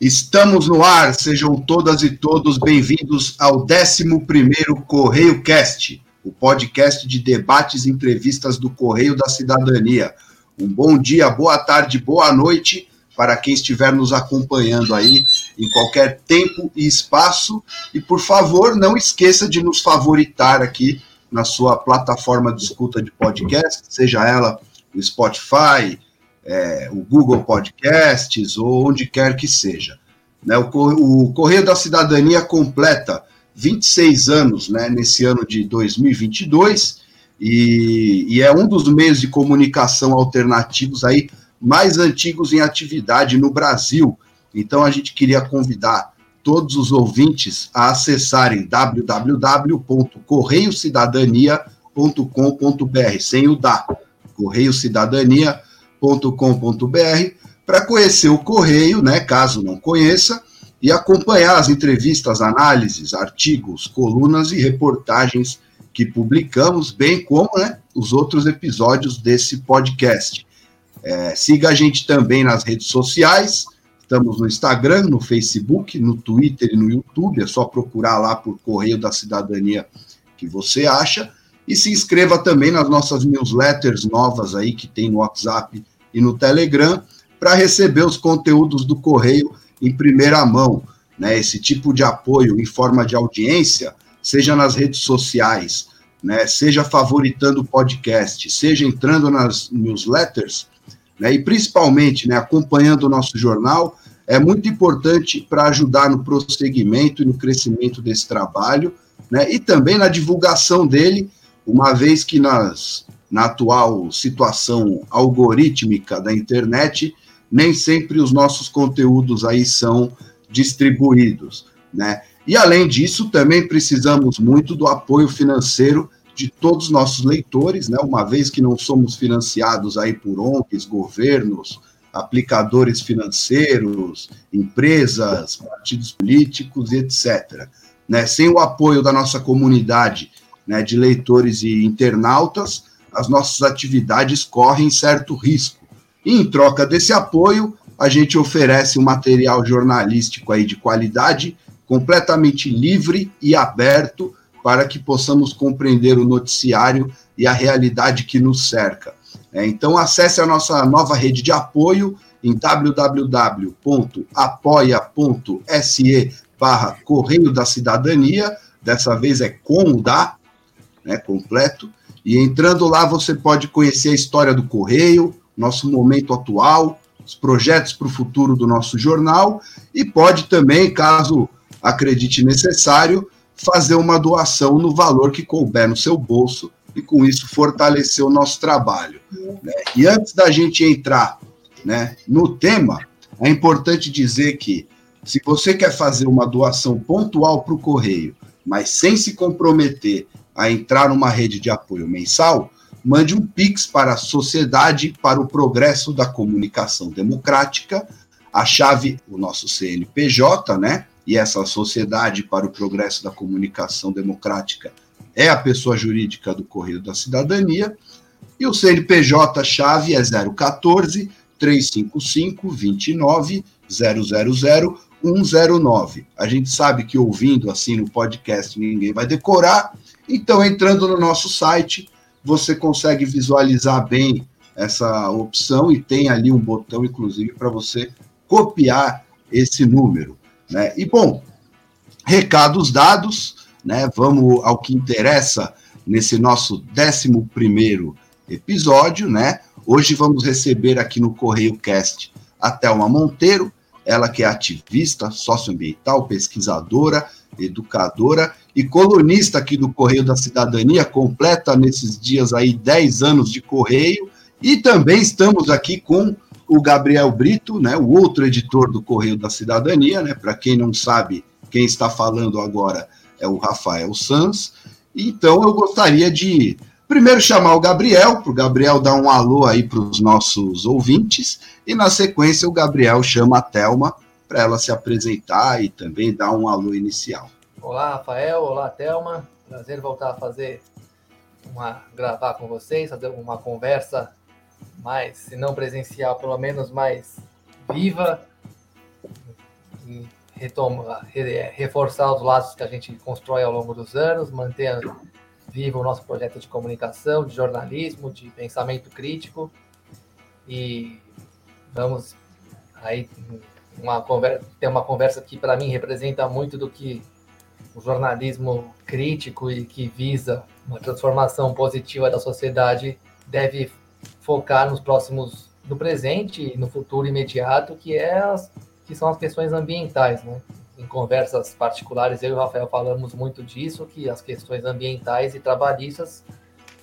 Estamos no ar, sejam todas e todos bem-vindos ao 11º Correio Cast, o podcast de debates e entrevistas do Correio da Cidadania. Um bom dia, boa tarde, boa noite para quem estiver nos acompanhando aí em qualquer tempo e espaço. E por favor, não esqueça de nos favoritar aqui na sua plataforma de escuta de podcast, seja ela o Spotify, é, o Google Podcasts ou onde quer que seja. Né, o, o Correio da Cidadania completa 26 anos né, nesse ano de 2022 e, e, é um dos meios de comunicação alternativos aí mais antigos em atividade no Brasil. Então a gente queria convidar todos os ouvintes a acessarem www.correiocidadania.com.br, sem o da, correiocidadania.com.br correio.com.br para conhecer o Correio, né, caso não conheça, e acompanhar as entrevistas, análises, artigos, colunas e reportagens que publicamos, bem como né, os outros episódios desse podcast. É, siga a gente também nas redes sociais, estamos no Instagram, no Facebook, no Twitter e no YouTube, é só procurar lá por Correio da Cidadania que você acha. E se inscreva também nas nossas newsletters novas aí que tem no WhatsApp e no Telegram para receber os conteúdos do Correio em primeira mão. Né? Esse tipo de apoio em forma de audiência, seja nas redes sociais, né? seja favoritando o podcast, seja entrando nas newsletters, né? e principalmente né, acompanhando o nosso jornal, é muito importante para ajudar no prosseguimento e no crescimento desse trabalho, né? e também na divulgação dele uma vez que nas, na atual situação algorítmica da internet, nem sempre os nossos conteúdos aí são distribuídos, né? E além disso, também precisamos muito do apoio financeiro de todos os nossos leitores, né? Uma vez que não somos financiados aí por ONGs, governos, aplicadores financeiros, empresas, partidos políticos e etc. Né? Sem o apoio da nossa comunidade né, de leitores e internautas, as nossas atividades correm certo risco. E, em troca desse apoio, a gente oferece um material jornalístico aí de qualidade, completamente livre e aberto para que possamos compreender o noticiário e a realidade que nos cerca. É, então, acesse a nossa nova rede de apoio em www.apoia.se barra Correio da Cidadania, dessa vez é com o da, né, completo. E entrando lá, você pode conhecer a história do Correio, nosso momento atual, os projetos para o futuro do nosso jornal e pode também, caso acredite necessário, fazer uma doação no valor que couber no seu bolso e com isso fortalecer o nosso trabalho. Né? E antes da gente entrar né, no tema, é importante dizer que se você quer fazer uma doação pontual para o Correio, mas sem se comprometer a entrar numa rede de apoio mensal, mande um Pix para a Sociedade para o Progresso da Comunicação Democrática, a chave, o nosso CNPJ, né? E essa Sociedade para o Progresso da Comunicação Democrática é a pessoa jurídica do Correio da Cidadania, e o CNPJ chave é 014 355 29 000 109. A gente sabe que ouvindo assim no podcast ninguém vai decorar, então, entrando no nosso site, você consegue visualizar bem essa opção e tem ali um botão, inclusive, para você copiar esse número. Né? E, bom, recados dados, né? vamos ao que interessa nesse nosso 11 episódio. Né? Hoje vamos receber aqui no Correio Cast a Thelma Monteiro, ela que é ativista socioambiental, pesquisadora, educadora e colunista aqui do Correio da Cidadania, completa nesses dias aí 10 anos de Correio, e também estamos aqui com o Gabriel Brito, né, o outro editor do Correio da Cidadania, né, para quem não sabe, quem está falando agora é o Rafael Sanz, então eu gostaria de primeiro chamar o Gabriel, para o Gabriel dar um alô aí para os nossos ouvintes, e na sequência o Gabriel chama a Thelma para ela se apresentar e também dar um alô inicial. Olá, Rafael. Olá, Thelma. Prazer voltar a fazer uma gravar com vocês, fazer uma conversa mais, se não presencial, pelo menos mais viva, retoma, reforçar os laços que a gente constrói ao longo dos anos, manter vivo o nosso projeto de comunicação, de jornalismo, de pensamento crítico e vamos aí uma conversa, ter uma conversa que para mim representa muito do que o jornalismo crítico e que visa uma transformação positiva da sociedade deve focar nos próximos, no presente e no futuro imediato, que é as, que são as questões ambientais, né? Em conversas particulares, eu e o Rafael falamos muito disso, que as questões ambientais e trabalhistas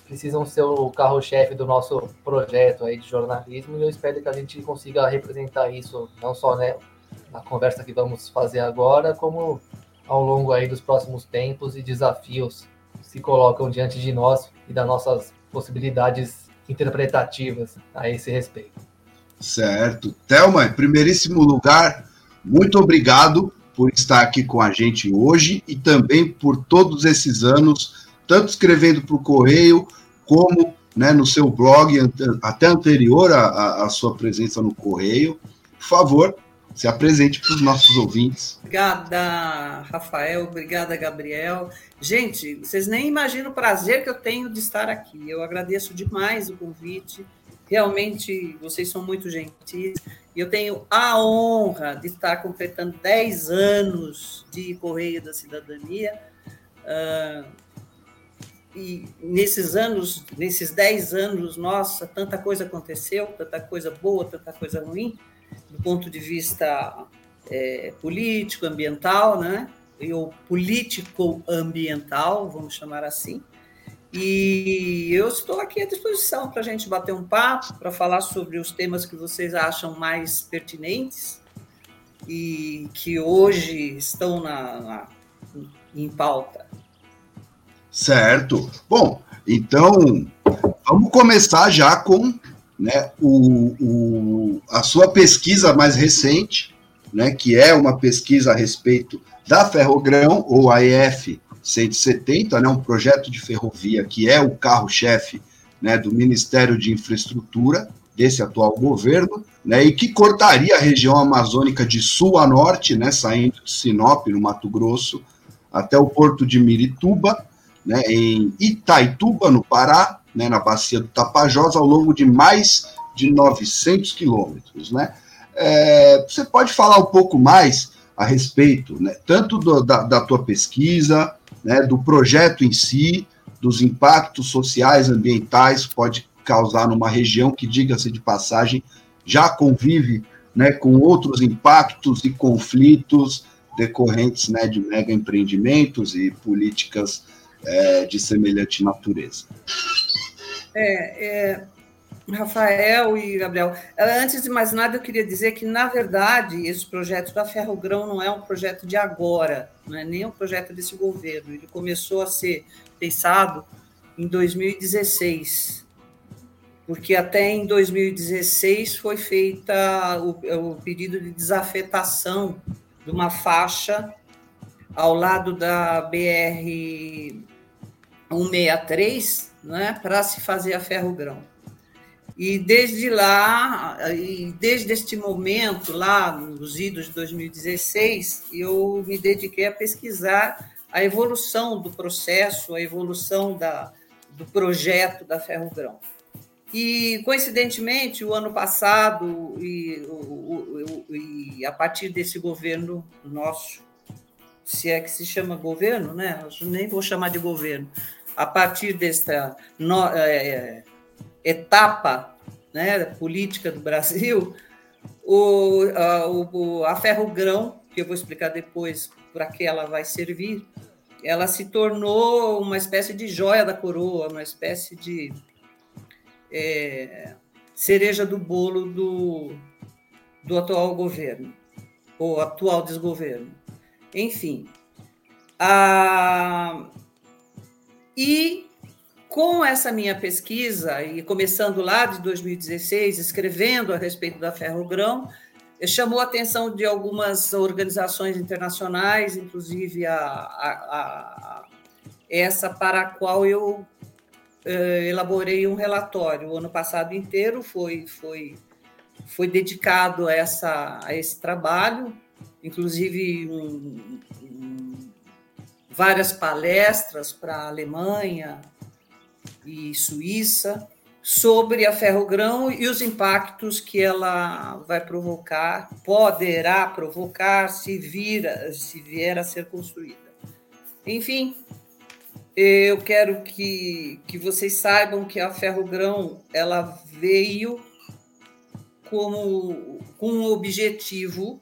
precisam ser o carro-chefe do nosso projeto aí de jornalismo e eu espero que a gente consiga representar isso não só né, na conversa que vamos fazer agora, como ao longo aí dos próximos tempos e desafios se colocam diante de nós e das nossas possibilidades interpretativas a esse respeito. Certo. Thelma, em primeiríssimo lugar, muito obrigado por estar aqui com a gente hoje e também por todos esses anos, tanto escrevendo para o Correio, como né, no seu blog, até anterior à sua presença no Correio. Por favor, se apresente para os nossos ouvintes. Obrigada, Rafael. Obrigada, Gabriel. Gente, vocês nem imaginam o prazer que eu tenho de estar aqui. Eu agradeço demais o convite. Realmente, vocês são muito gentis. E eu tenho a honra de estar completando 10 anos de Correio da Cidadania. Uh, e nesses anos, nesses 10 anos, nossa, tanta coisa aconteceu, tanta coisa boa, tanta coisa ruim do ponto de vista é, político, ambiental, né? ou político-ambiental, vamos chamar assim. E eu estou aqui à disposição para a gente bater um papo, para falar sobre os temas que vocês acham mais pertinentes e que hoje estão na, na em pauta. Certo. Bom, então vamos começar já com né, o, o, a sua pesquisa mais recente, né, que é uma pesquisa a respeito da Ferrogrão, ou AEF 170, né, um projeto de ferrovia que é o carro-chefe né, do Ministério de Infraestrutura, desse atual governo, né, e que cortaria a região amazônica de sul a norte, né, saindo de Sinop, no Mato Grosso, até o porto de Mirituba, né, em Itaituba, no Pará, né, na bacia do Tapajós, ao longo de mais de 900 quilômetros. Né? É, você pode falar um pouco mais a respeito, né, tanto do, da, da tua pesquisa, né, do projeto em si, dos impactos sociais, ambientais que pode causar numa região que, diga-se de passagem, já convive né, com outros impactos e conflitos decorrentes né, de mega empreendimentos e políticas é, de semelhante natureza. É, é, Rafael e Gabriel, antes de mais nada, eu queria dizer que, na verdade, esse projeto da Ferrogrão não é um projeto de agora, não é nem um projeto desse governo. Ele começou a ser pensado em 2016, porque até em 2016 foi feita o, o pedido de desafetação de uma faixa ao lado da BR 163, né, para se fazer a ferro-grão. E desde lá, e desde este momento, lá nos idos de 2016, eu me dediquei a pesquisar a evolução do processo, a evolução da, do projeto da Ferrogrão. E, coincidentemente, o ano passado, e, o, o, e a partir desse governo nosso, se é que se chama governo, né? Eu nem vou chamar de governo, a partir desta no, é, é, etapa né, política do Brasil, o, a, o, a ferro-grão, que eu vou explicar depois para que ela vai servir, ela se tornou uma espécie de joia da coroa, uma espécie de é, cereja do bolo do, do atual governo, ou atual desgoverno. Enfim, a, e com essa minha pesquisa, e começando lá de 2016, escrevendo a respeito da ferrogrão, chamou a atenção de algumas organizações internacionais, inclusive a, a, a essa para a qual eu eh, elaborei um relatório. O ano passado inteiro foi, foi, foi dedicado a, essa, a esse trabalho, inclusive um, várias palestras para a Alemanha e Suíça sobre a ferrogrão e os impactos que ela vai provocar, poderá provocar se vir, se vier a ser construída. Enfim, eu quero que, que vocês saibam que a ferrogrão ela veio como com o objetivo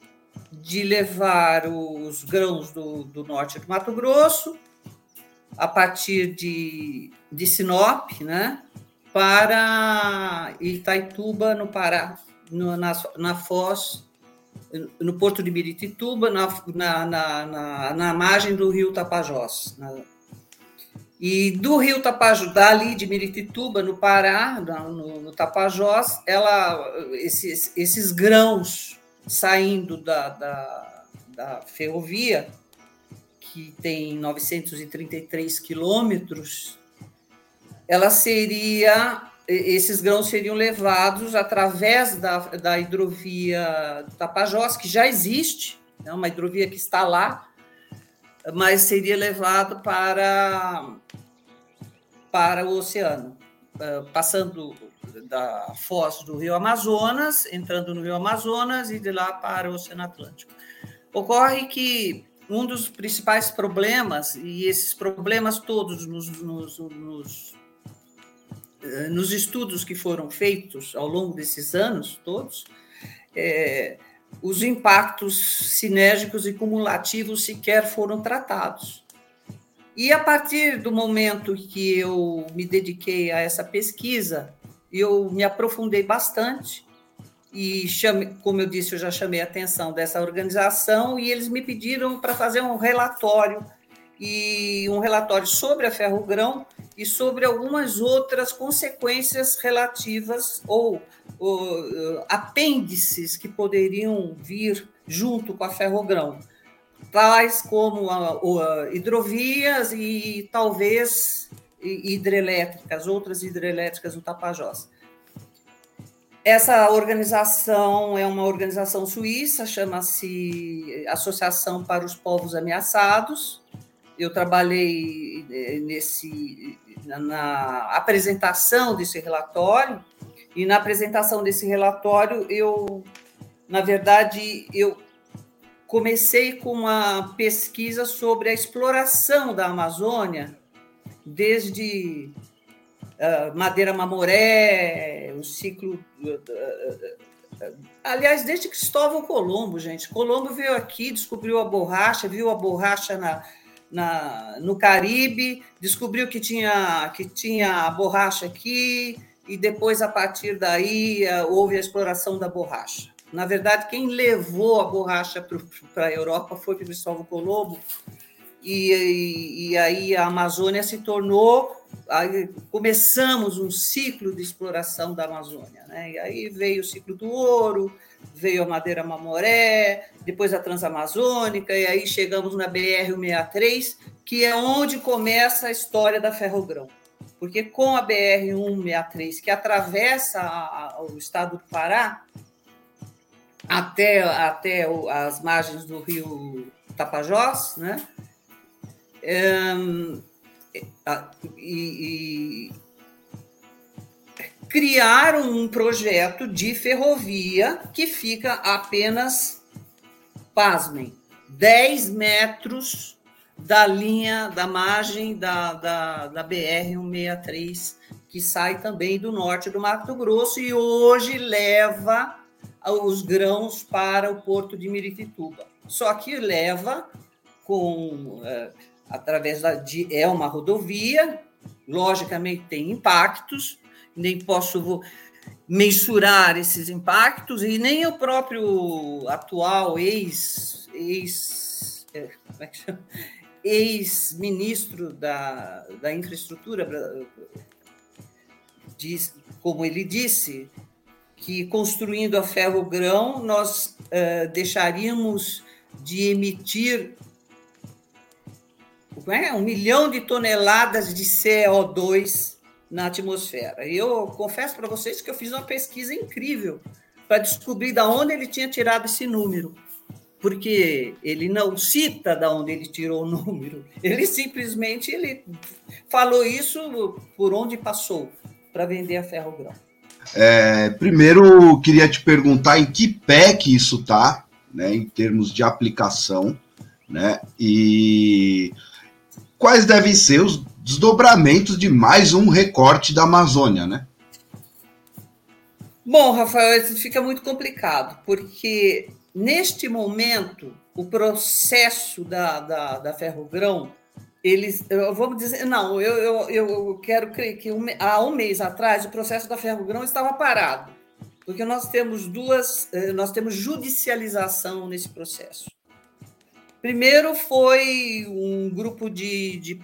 de levar os grãos do, do norte do Mato Grosso a partir de, de Sinop, né, para Itaituba, no Pará, no, na, na Foz, no porto de Miritituba, na, na, na, na margem do rio Tapajós. Na, e do rio Tapajós, dali de Miritituba, no Pará, no Tapajós, ela, esses, esses grãos saindo da, da, da ferrovia, que tem 933 quilômetros, ela seria esses grãos seriam levados através da, da hidrovia Tapajós, que já existe, é uma hidrovia que está lá, mas seria levado para, para o oceano, eh, passando da foz do Rio Amazonas, entrando no Rio Amazonas e de lá para o Oceano Atlântico. Ocorre que um dos principais problemas, e esses problemas todos nos, nos, nos eh, nos estudos que foram feitos ao longo desses anos todos, é, os impactos sinérgicos e cumulativos sequer foram tratados. E a partir do momento que eu me dediquei a essa pesquisa, eu me aprofundei bastante e chame, como eu disse, eu já chamei a atenção dessa organização e eles me pediram para fazer um relatório e um relatório sobre a ferrogrão e sobre algumas outras consequências relativas ou, ou apêndices que poderiam vir junto com a ferrogrão, tais como a, a hidrovias e talvez hidrelétricas, outras hidrelétricas no Tapajós. Essa organização é uma organização suíça, chama-se Associação para os Povos Ameaçados, eu trabalhei eh, nesse na apresentação desse relatório e na apresentação desse relatório eu na verdade eu comecei com uma pesquisa sobre a exploração da Amazônia desde uh, madeira mamoré o ciclo uh, aliás desde Cristóvão Colombo gente Colombo veio aqui descobriu a borracha viu a borracha na na, no Caribe, descobriu que tinha, que tinha borracha aqui, e depois, a partir daí, houve a exploração da borracha. Na verdade, quem levou a borracha para a Europa foi Cristóvão Colombo, e, e, aí a Amazônia se tornou. Começamos um ciclo de exploração da Amazônia. Né? E aí veio o ciclo do ouro, veio a madeira mamoré, depois a transamazônica, e aí chegamos na BR-163, que é onde começa a história da ferrogrão. Porque com a BR-163, que atravessa o estado do Pará, até, até as margens do rio Tapajós, né? E criaram um projeto de ferrovia que fica apenas, pasmem, 10 metros da linha, da margem da, da, da BR-163, que sai também do norte do Mato Grosso e hoje leva os grãos para o porto de Miritituba. Só que leva com é, através da de, é uma rodovia, logicamente tem impactos, nem posso mensurar esses impactos e nem o próprio atual ex ex é, é ex-ministro da, da infraestrutura diz, como ele disse que construindo a ferro-grão nós uh, deixaríamos de emitir é, um milhão de toneladas de CO2 na atmosfera. E eu confesso para vocês que eu fiz uma pesquisa incrível para descobrir da onde ele tinha tirado esse número. porque ele não cita de onde ele tirou o número, ele simplesmente ele falou isso por onde passou para vender a ferro-grão. É, primeiro, queria te perguntar em que pé que isso está, né, em termos de aplicação, né, e quais devem ser os desdobramentos de mais um recorte da Amazônia, né? Bom, Rafael, isso fica muito complicado, porque neste momento o processo da, da, da Ferrogrão, eles, vamos dizer, não, eu, eu, eu quero crer que um, há um mês atrás o processo da Ferrogrão estava parado, porque nós temos duas, eh, nós temos judicialização nesse processo. Primeiro foi um grupo de, de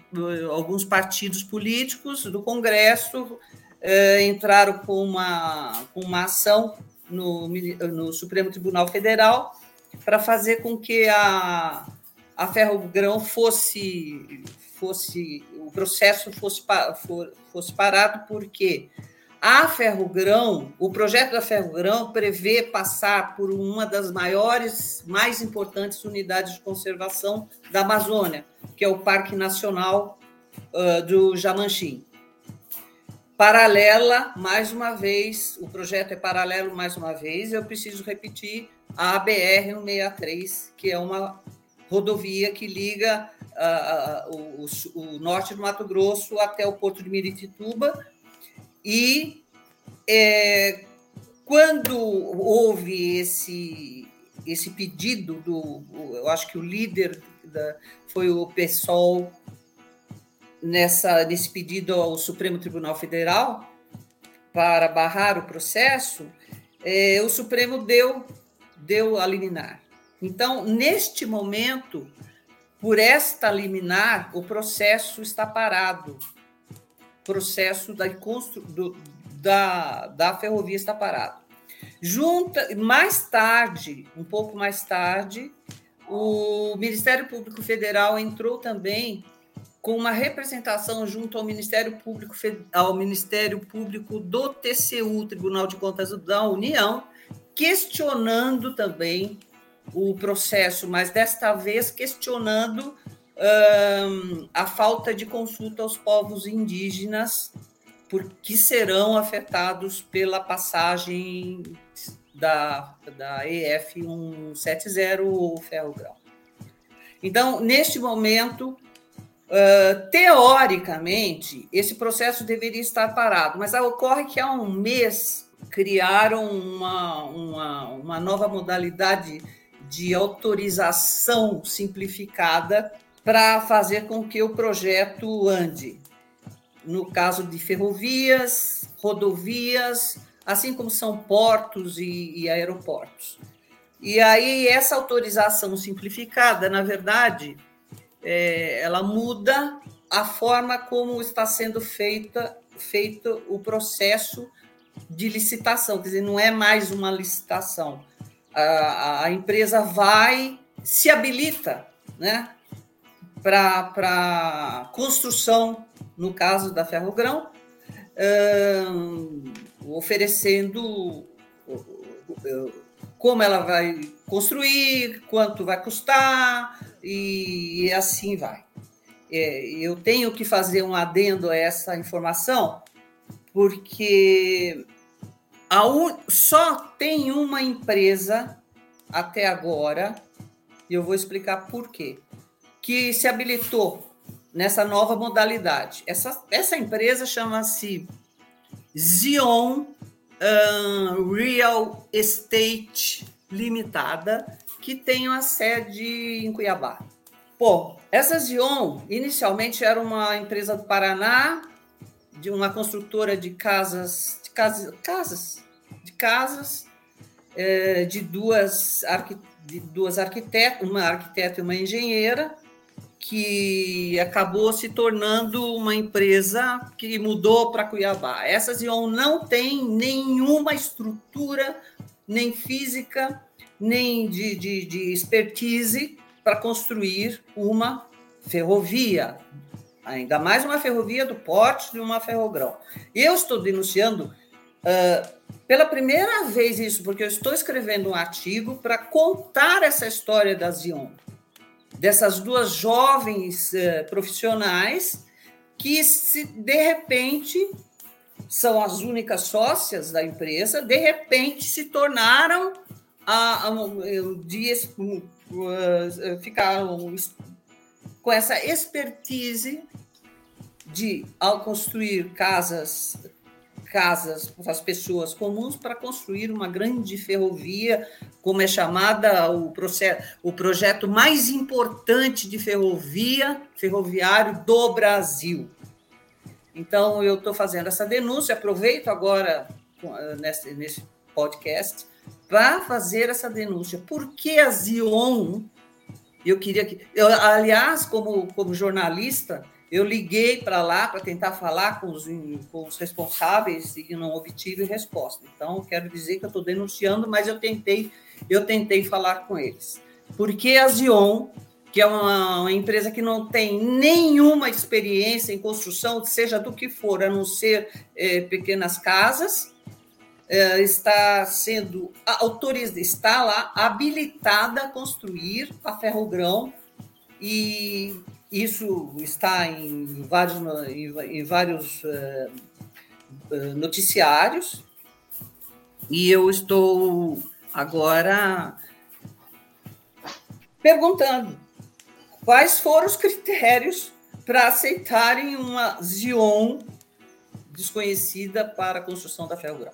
alguns partidos políticos do Congresso eh, entraram com uma, com uma ação no, no Supremo Tribunal Federal para fazer com que a, a Ferrogrão fosse, fosse o processo fosse, fosse parado, porque a Ferrogrão, o projeto da Ferrogrão prevê passar por uma das maiores, mais importantes unidades de conservação da Amazônia, que é o Parque Nacional uh, do Jamanchim. Paralela, mais uma vez, o projeto é paralelo mais uma vez, eu preciso repetir a BR-163, que é uma rodovia que liga uh, o, o norte do Mato Grosso até o porto de Miritituba, e é, quando houve esse, esse pedido do, eu acho que o líder da, foi o PSOL nessa nesse pedido ao Supremo Tribunal Federal para barrar o processo, é, o Supremo deu deu a liminar. Então, neste momento, por esta liminar, o processo está parado processo da, do, da, da ferrovia está parado. Junta, mais tarde, um pouco mais tarde, o Ministério Público Federal entrou também com uma representação junto ao Ministério Público, ao Ministério Público do TCU, Tribunal de Contas da União, questionando também o processo, mas desta vez questionando a falta de consulta aos povos indígenas, porque serão afetados pela passagem da, da EF 170 ou ferro. Então, neste momento, uh, teoricamente, esse processo deveria estar parado, mas ocorre que há um mês criaram uma, uma, uma nova modalidade de autorização simplificada para fazer com que o projeto ande. No caso de ferrovias, rodovias, assim como são portos e, e aeroportos. E aí, essa autorização simplificada, na verdade, é, ela muda a forma como está sendo feita, feito o processo de licitação, quer dizer, não é mais uma licitação. A, a empresa vai, se habilita, né? Para construção, no caso da Ferrogrão, oferecendo como ela vai construir, quanto vai custar e assim vai. É, eu tenho que fazer um adendo a essa informação, porque un... só tem uma empresa até agora, e eu vou explicar por quê que se habilitou nessa nova modalidade. Essa, essa empresa chama-se Zion Real Estate Limitada, que tem uma sede em Cuiabá. Pô, essa Zion inicialmente era uma empresa do Paraná, de uma construtora de casas, de casas, casas de casas, é, de duas, de duas arquitetas, uma arquiteta e uma engenheira, que acabou se tornando uma empresa que mudou para Cuiabá. Essa Zion não tem nenhuma estrutura, nem física, nem de, de, de expertise para construir uma ferrovia, ainda mais uma ferrovia do porte de uma ferrogrão. Eu estou denunciando Uh, pela primeira vez isso, porque eu estou escrevendo um artigo para contar essa história da Zion, dessas duas jovens uh, profissionais que, se, de repente, são as únicas sócias da empresa, de repente se tornaram a, a, a, de, uh, ficaram com essa expertise de, ao construir casas casas para as pessoas comuns para construir uma grande ferrovia, como é chamada o, processo, o projeto mais importante de ferrovia ferroviário do Brasil. Então, eu estou fazendo essa denúncia, aproveito agora eh, nesse, nesse podcast para fazer essa denúncia. Por que a Zion? Eu queria que. Eu, aliás, como, como jornalista, eu liguei para lá para tentar falar com os, com os responsáveis e não obtive resposta. Então, quero dizer que eu estou denunciando, mas eu tentei, eu tentei falar com eles. Porque a Zion, que é uma, uma empresa que não tem nenhuma experiência em construção, seja do que for, a não ser é, pequenas casas, é, está sendo autorizada, está lá habilitada a construir a ferrogrão e isso está em vários, em vários uh, noticiários. E eu estou agora perguntando quais foram os critérios para aceitarem uma Zion desconhecida para a construção da ferro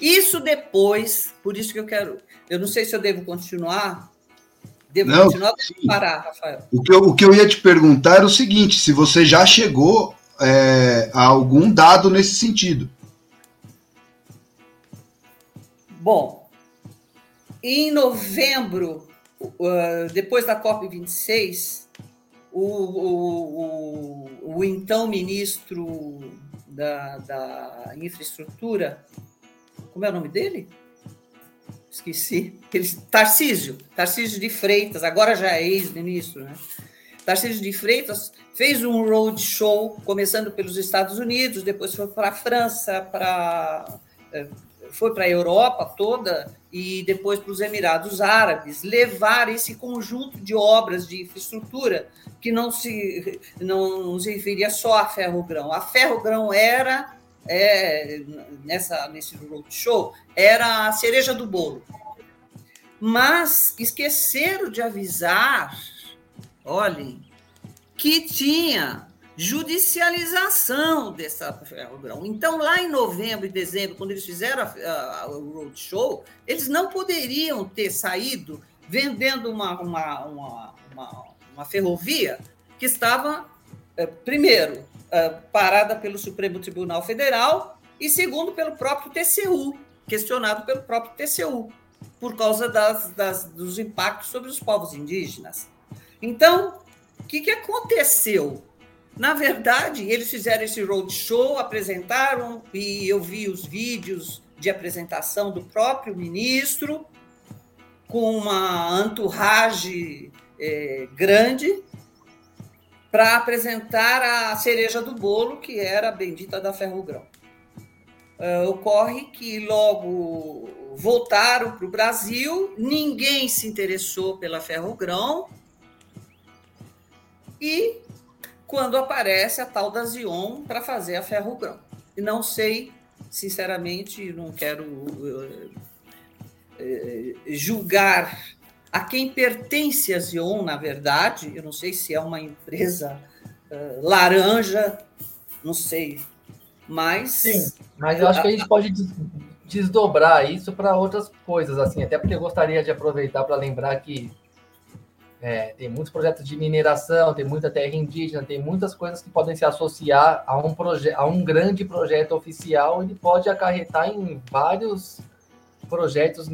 Isso depois, por isso que eu quero, eu não sei se eu devo continuar Devo não, continuar parar, Rafael? O que, eu, o que eu ia te perguntar era o seguinte: se você já chegou é, a algum dado nesse sentido. Bom, em novembro, uh, depois da COP26, o, o, o, o então ministro da, da infraestrutura, como é o nome dele? Esqueci, Tarcísio, Tarcísio de Freitas, agora já é ex-ministro, né? Tarcísio de Freitas fez um road show, começando pelos Estados Unidos, depois foi para a França, para eh, foi para a Europa toda e depois para os Emirados Árabes, levar esse conjunto de obras de infraestrutura que não se não se referia só a ferro-grão. A ferro-grão era é, nessa, nesse roadshow era a cereja do bolo. Mas esqueceram de avisar, olhem, que tinha judicialização dessa ferrogrão. Então, lá em novembro e dezembro, quando eles fizeram o roadshow, eles não poderiam ter saído vendendo uma, uma, uma, uma, uma ferrovia que estava, é, primeiro, uh, parada pelo Supremo Tribunal Federal e segundo pelo próprio TCU, questionado pelo próprio TCU, por causa das, das, dos impactos sobre os povos indígenas. Então, o que, que aconteceu? Na verdade, eles fizeram esse roadshow, apresentaram, e eu vi os vídeos de apresentação do próprio ministro, com uma entourage é, grande, para apresentar a cereja do bolo, que era a bendita da ferrogrão. Uh, ocorre que logo voltaram para o Brasil, ninguém se interessou pela ferrogrão, e quando aparece a tal da Zion para fazer a ferrogrão. E não sei, sinceramente, não quero uh, uh, julgar a quem pertence a Zion, na verdade, eu não sei se é uma empresa uh, laranja, não sei, mas... Sim, mas eu acho que a gente pode desdobrar isso para outras coisas, assim, até porque eu gostaria de aproveitar para lembrar que é, tem muitos projetos de mineração, tem muita terra indígena, tem muitas coisas que podem se associar a um, a um grande projeto oficial, ele pode acarretar em vários projetos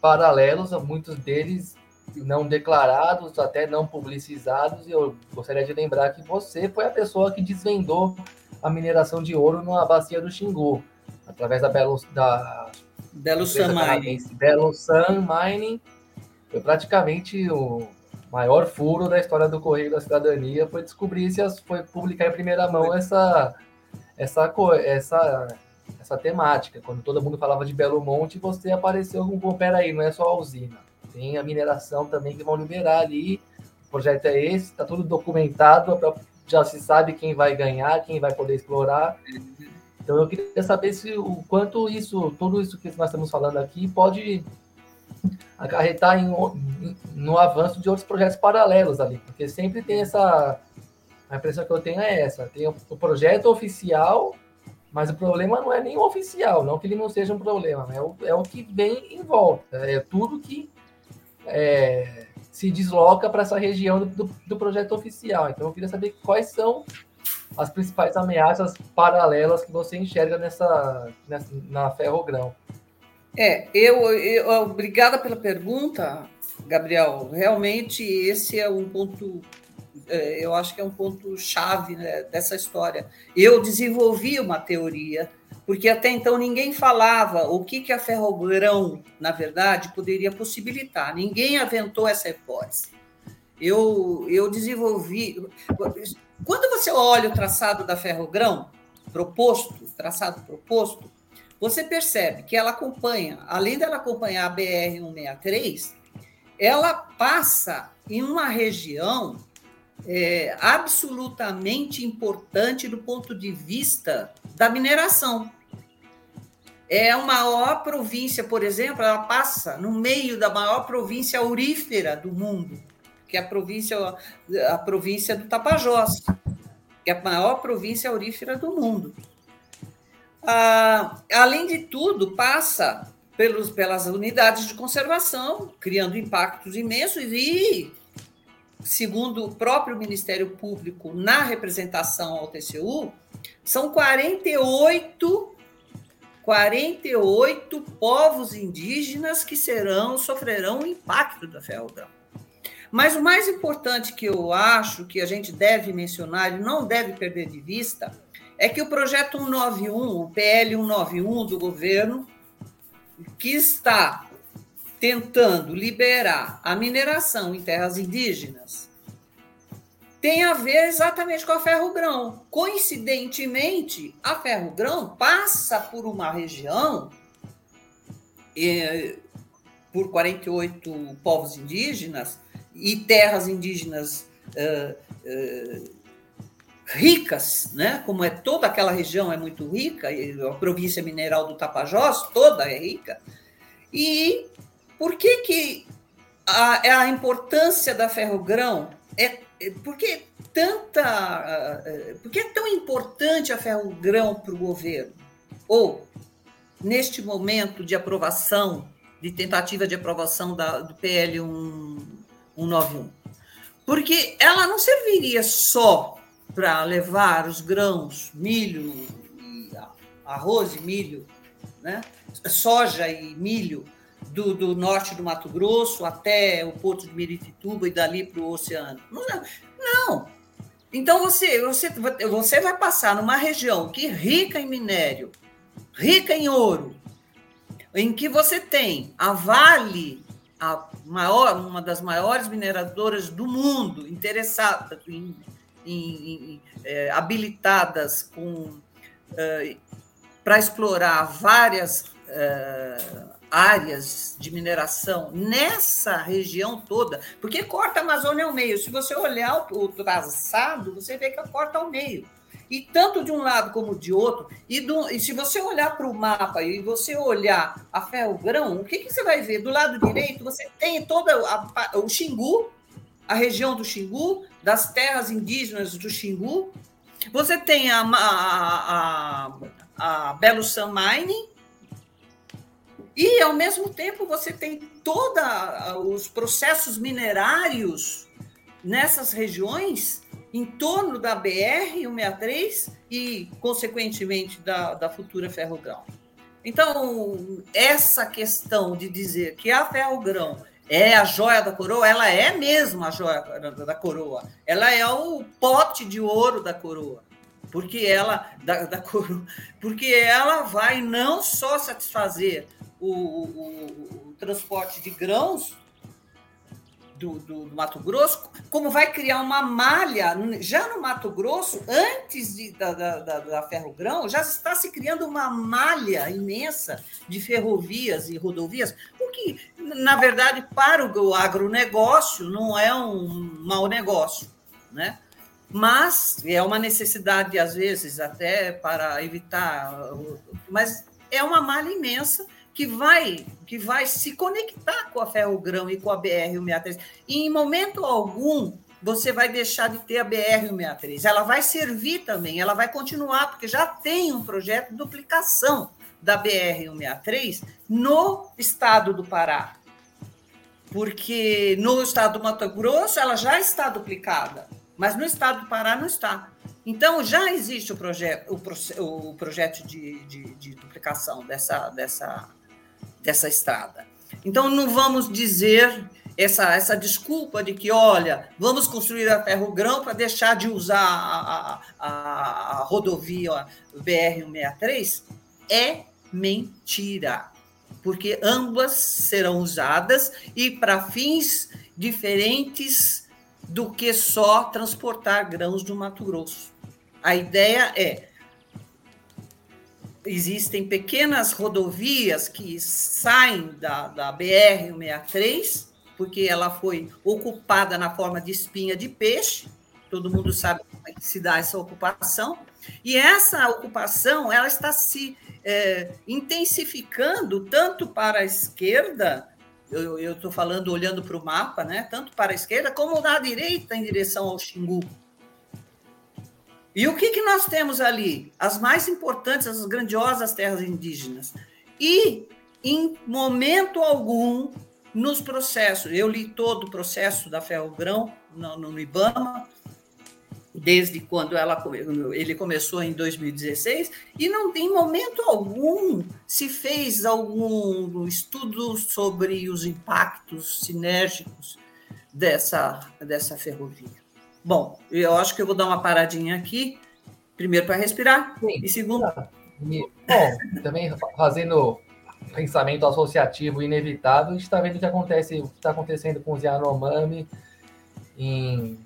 paralelos, muitos deles não declarados, até não publicizados. E eu gostaria de lembrar que você foi a pessoa que desvendou a mineração de ouro na bacia do Xingu, através da Belo, da Belo Sun Mining. Belo Sun Mining foi praticamente o maior furo da história do Correio da Cidadania, foi descobrir se foi publicar em primeira mão essa essa essa essa temática. Quando todo mundo falava de Belo Monte, você apareceu com, peraí, não é só a usina. Tem a mineração também que vão liberar ali. O projeto é esse, está tudo documentado, já se sabe quem vai ganhar, quem vai poder explorar. Então eu queria saber se o quanto isso, tudo isso que nós estamos falando aqui pode acarretar em, no avanço de outros projetos paralelos ali, porque sempre tem essa a impressão que eu tenho é essa, tem o, o projeto oficial, mas o problema não é nem o oficial, não que ele não seja um problema, é o, é o que vem em volta, é tudo que é, se desloca para essa região do, do, projeto oficial. Então eu queria saber quais são as principais ameaças paralelas que você enxerga nessa, nessa na ferrogrão. É, eu, eu obrigada pela pergunta, Gabriel. Realmente esse é um ponto, é, eu acho que é um ponto chave né, dessa história. Eu desenvolvi uma teoria porque até então ninguém falava o que, que a ferrogrão, na verdade, poderia possibilitar. Ninguém aventou essa hipótese. Eu, eu desenvolvi. Quando você olha o traçado da ferrogrão proposto, traçado proposto, você percebe que ela acompanha, além dela acompanhar a BR-163, ela passa em uma região é, absolutamente importante do ponto de vista da mineração. É a maior província, por exemplo, ela passa no meio da maior província aurífera do mundo, que é a província, a província do Tapajós, que é a maior província aurífera do mundo. Ah, além de tudo, passa pelos, pelas unidades de conservação, criando impactos imensos e, segundo o próprio Ministério Público na representação ao TCU, são 48 48 povos indígenas que serão sofrerão o impacto da ferrogrão. Mas o mais importante que eu acho que a gente deve mencionar e não deve perder de vista é que o projeto 191, o PL 191 do governo, que está tentando liberar a mineração em terras indígenas, tem a ver exatamente com a ferro-grão. Coincidentemente, a ferro-grão passa por uma região, eh, por 48 povos indígenas e terras indígenas eh, eh, ricas, né? como é toda aquela região é muito rica, a província mineral do Tapajós toda é rica. E por que, que a, a importância da ferro-grão é por que tanta. Por que é tão importante a ferro-grão para o governo? Ou, neste momento de aprovação, de tentativa de aprovação da, do PL 191? Porque ela não serviria só para levar os grãos, milho, arroz e milho, né? soja e milho do, do, norte do Mato Grosso até o porto de Miritituba e dali para o oceano. Não, não. Então você, você, você vai passar numa região que é rica em minério, rica em ouro, em que você tem a Vale, a maior, uma das maiores mineradoras do mundo, interessada em, em, em é, habilitadas com é, para explorar várias é, áreas de mineração nessa região toda, porque corta a Amazônia ao meio. Se você olhar o, traçado, você vê que corta ao meio. E tanto de um lado como de outro, e, do, e se você olhar para o mapa e você olhar a ferro-grão, o que, que você vai ver? Do lado direito, você tem todo o Xingu, a região do Xingu, das terras indígenas do Xingu. Você tem a, a, a, a Belo San Mining, e, ao mesmo tempo, você tem todos os processos minerários nessas regiões, em torno da BR-163 e, consequentemente, da, da futura ferrogrão. Então, essa questão de dizer que a ferrogrão é a joia da coroa, ela é mesmo a joia da coroa. Ela é o pote de ouro da coroa. Porque ela, da, da coroa, porque ela vai não só satisfazer o, o, o transporte de grãos do, do, do, Mato Grosso, como vai criar uma malha, já no Mato Grosso, antes de, da, da, da Ferrogrão, já está se criando uma malha imensa de ferrovias e rodovias, o que, na verdade, para o agronegócio não é um mau negócio, né? mas é uma necessidade, às vezes, até para evitar, mas é uma malha imensa que vai que vai se conectar com a Ferrogrão e com a BR-163. E em momento algum você vai deixar de ter a BR-163. Ela vai servir também, ela vai continuar, porque já tem um projeto de duplicação da BR-163 no estado do Pará. Porque no estado do Mato Grosso ela já está duplicada, mas no estado do Pará não está. Então, já existe o projeto, o, projeto de, de, de duplicação dessa, dessa, dessa estrada. Então, não vamos dizer essa, essa desculpa de que, olha, vamos construir a ferro-grão para deixar de usar a, a, a rodovia BR-163, é mentira, porque ambas serão usadas e para fins diferentes do que só transportar grãos do Mato Grosso. A ideia é existem pequenas rodovias que saem da, da BR-163, porque ela foi ocupada na forma de espinha de peixe, todo mundo sabe como é que se dá essa ocupação, e essa ocupação ela está se é, intensificando tanto para a esquerda, eu estou falando olhando para o mapa, né, tanto para a esquerda como na direita em direção ao Xingu. E o que, que nós temos ali? As mais importantes, as grandiosas terras indígenas. E, em momento algum, nos processos, eu li todo o processo da Ferrogrão no, no IBAMA, desde quando ela, ele começou em 2016, e não em momento algum se fez algum estudo sobre os impactos sinérgicos dessa, dessa ferrovia. Bom, eu acho que eu vou dar uma paradinha aqui, primeiro para respirar, Sim. e segundo. bom, também fazendo pensamento associativo inevitável, a gente está vendo o que acontece, o que está acontecendo com os Yanomami em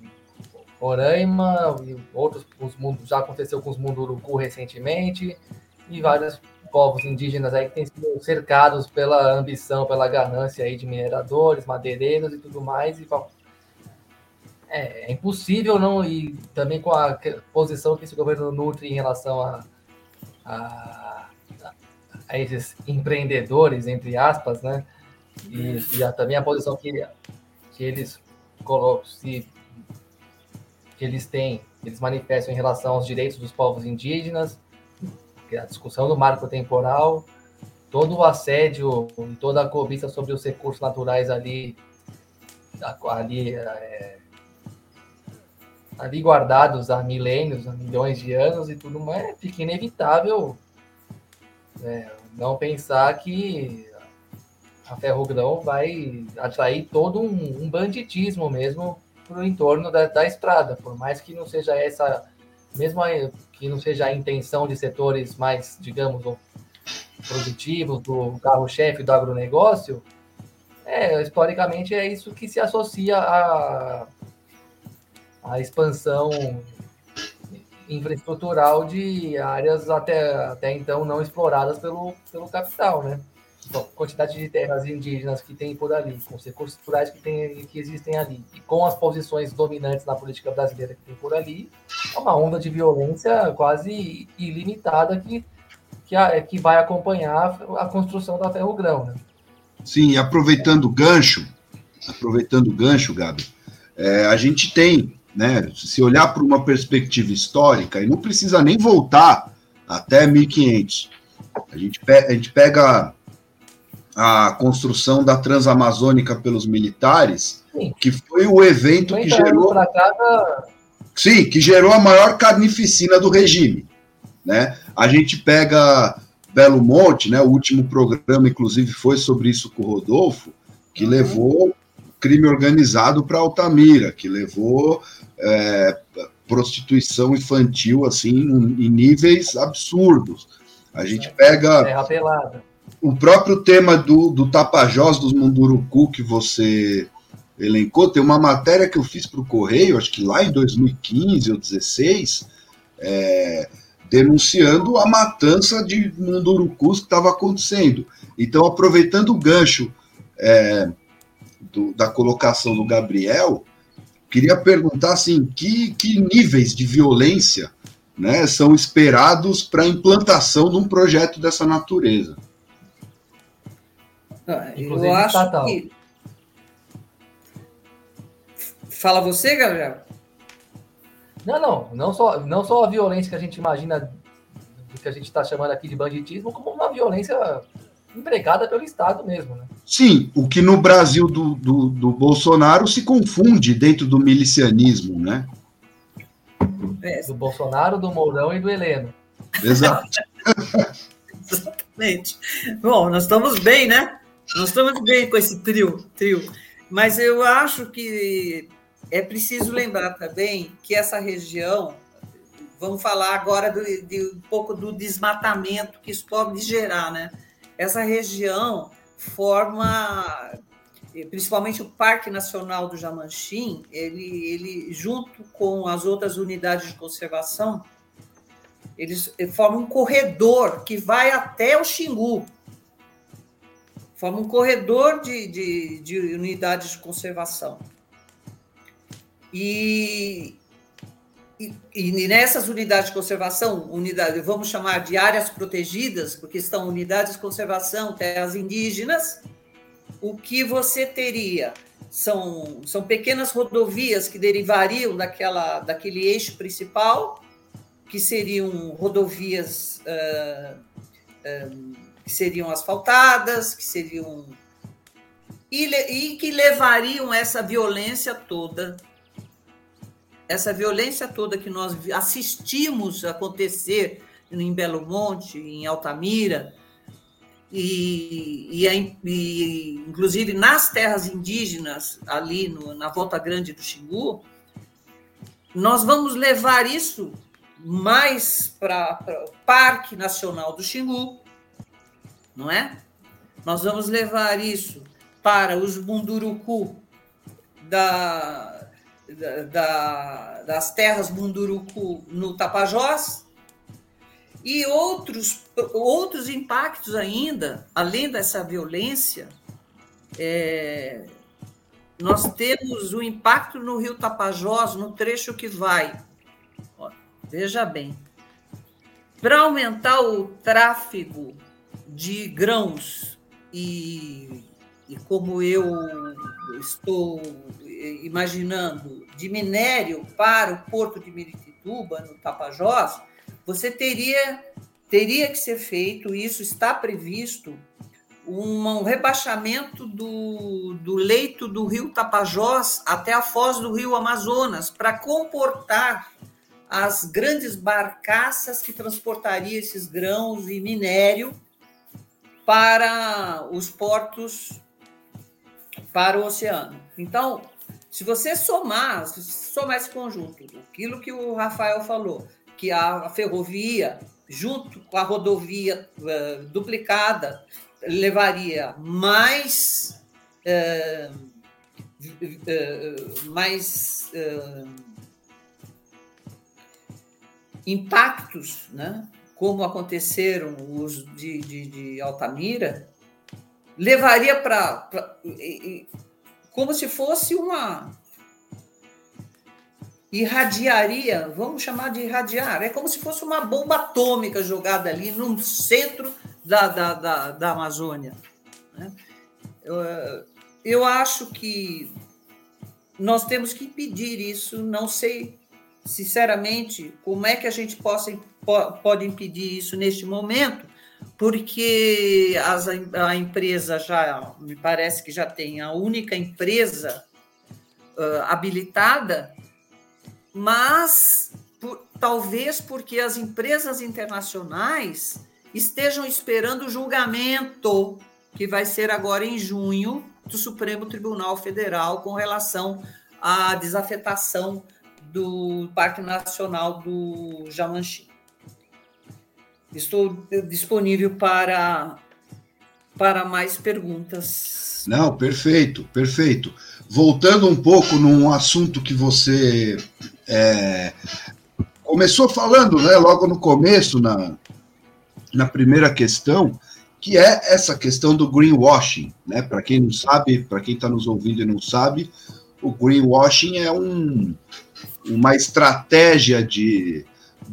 Roraima, e outros os mundos, já aconteceu com os Munduruku recentemente, e vários povos indígenas aí que têm sido cercados pela ambição, pela ganância aí de mineradores, madeireiros e tudo mais, e é, é, impossível não, e também com a posição que esse governo nutre em relação a, a, a esses empreendedores, entre aspas, né? E, e a, também a posição que, que eles colocam, se, que eles têm, eles manifestam em relação aos direitos dos povos indígenas, é a discussão do marco temporal, todo o assédio e toda a cobiça sobre os recursos naturais ali, ali é, ali guardados há milênios, há milhões de anos e tudo mais, fica inevitável é, não pensar que a Ferrogrão vai atrair todo um, um banditismo mesmo para o entorno da, da, estrada, por mais que não seja essa, mesmo que não seja a intenção de setores mais, digamos, produtivos, do carro-chefe do agronegócio, é, historicamente é isso que se associa a a expansão infraestrutural de áreas até, até então não exploradas pelo, pelo capital, né? Então, quantidade de terras indígenas que tem por ali, com os recursos culturais que, tem, que existem ali, e com as posições dominantes na política brasileira que tem por ali, é uma onda de violência quase ilimitada que, que, a, que vai acompanhar a construção da ferrogrão, né? Sim, aproveitando o gancho, aproveitando o gancho, Gabi, é, a gente tem né? Se olhar por uma perspectiva histórica, e não precisa nem voltar até 1500. A gente, pega, a gente pega a construção da Transamazônica pelos militares, Sim. que foi o evento que gerou. Cada... Sim, que gerou a maior carnificina do regime. Né? A gente pega Belo Monte, né? O último programa, inclusive, foi sobre isso com o Rodolfo, que uhum. levou crime organizado para Altamira, que levou é, prostituição infantil assim em níveis absurdos. A gente pega o próprio tema do, do Tapajós dos Munduruku que você elencou, tem uma matéria que eu fiz para o Correio, acho que lá em 2015 ou 2016, é, denunciando a matança de mundurucus que estava acontecendo. Então, aproveitando o gancho é, do, da colocação do Gabriel, queria perguntar assim, que, que níveis de violência né, são esperados para a implantação de um projeto dessa natureza? Ah, eu acho que Fala você, Gabriel? Não, não, não só, não só a violência que a gente imagina, do que a gente está chamando aqui de banditismo, como uma violência empregada pelo Estado mesmo, né? Sim, o que no Brasil do, do, do Bolsonaro se confunde dentro do milicianismo, né? É. Do Bolsonaro, do Mourão e do Heleno. Exato. Exatamente. Bom, nós estamos bem, né? Nós estamos bem com esse trio, trio. Mas eu acho que é preciso lembrar também que essa região, vamos falar agora do, de um pouco do desmatamento que isso pode gerar, né? Essa região forma, principalmente o Parque Nacional do Jamanchim, ele, ele junto com as outras unidades de conservação, eles formam um corredor que vai até o Xingu. Forma um corredor de, de, de unidades de conservação. E, e, e, nessas unidades de conservação, unidade, vamos chamar de áreas protegidas, porque estão unidades de conservação, terras indígenas, o que você teria são, são pequenas rodovias que derivariam daquela, daquele eixo principal, que seriam rodovias uh, uh, que seriam asfaltadas, que seriam. E, e que levariam essa violência toda essa violência toda que nós assistimos acontecer em Belo Monte, em Altamira, e, e, e inclusive nas terras indígenas, ali no, na Volta Grande do Xingu, nós vamos levar isso mais para o Parque Nacional do Xingu, não é? Nós vamos levar isso para os Munduruku da, da, das terras Munduruku no Tapajós, e outros, outros impactos ainda, além dessa violência, é, nós temos o impacto no rio Tapajós, no trecho que vai. Ó, veja bem, para aumentar o tráfego de grãos e, e como eu estou imaginando, de minério para o porto de Miritituba, no Tapajós, você teria, teria que ser feito, isso está previsto, um rebaixamento do, do leito do rio Tapajós até a foz do rio Amazonas, para comportar as grandes barcaças que transportariam esses grãos e minério para os portos, para o oceano. Então, se você somar, se somar esse conjunto, aquilo que o Rafael falou, que a ferrovia, junto com a rodovia uh, duplicada, levaria mais. Uh, uh, mais impactos, né? como aconteceram os de, de, de Altamira, levaria para como se fosse uma. Irradiaria, vamos chamar de irradiar, é como se fosse uma bomba atômica jogada ali no centro da, da, da, da Amazônia. Né? Eu, eu acho que nós temos que impedir isso, não sei sinceramente como é que a gente possa, pode impedir isso neste momento, porque as, a empresa já, me parece que já tem a única empresa uh, habilitada, mas por, talvez porque as empresas internacionais estejam esperando o julgamento que vai ser agora em junho do Supremo Tribunal Federal com relação à desafetação do Parque Nacional do Jamanchim. Estou disponível para para mais perguntas. Não, perfeito, perfeito. Voltando um pouco num assunto que você é, começou falando, né, logo no começo, na, na primeira questão, que é essa questão do greenwashing, né? Para quem não sabe, para quem está nos ouvindo e não sabe, o greenwashing é um, uma estratégia de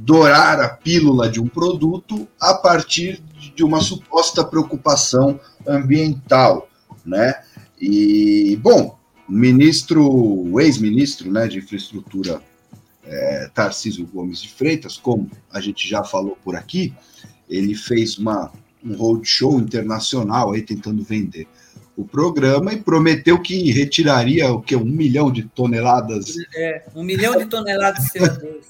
dourar a pílula de um produto a partir de uma suposta preocupação ambiental, né? E bom, o ministro, o ex-ministro, né, de infraestrutura é, Tarcísio Gomes de Freitas, como a gente já falou por aqui, ele fez uma, um roadshow internacional aí tentando vender o programa e prometeu que retiraria o que um milhão de toneladas. É, um milhão de toneladas de CO2.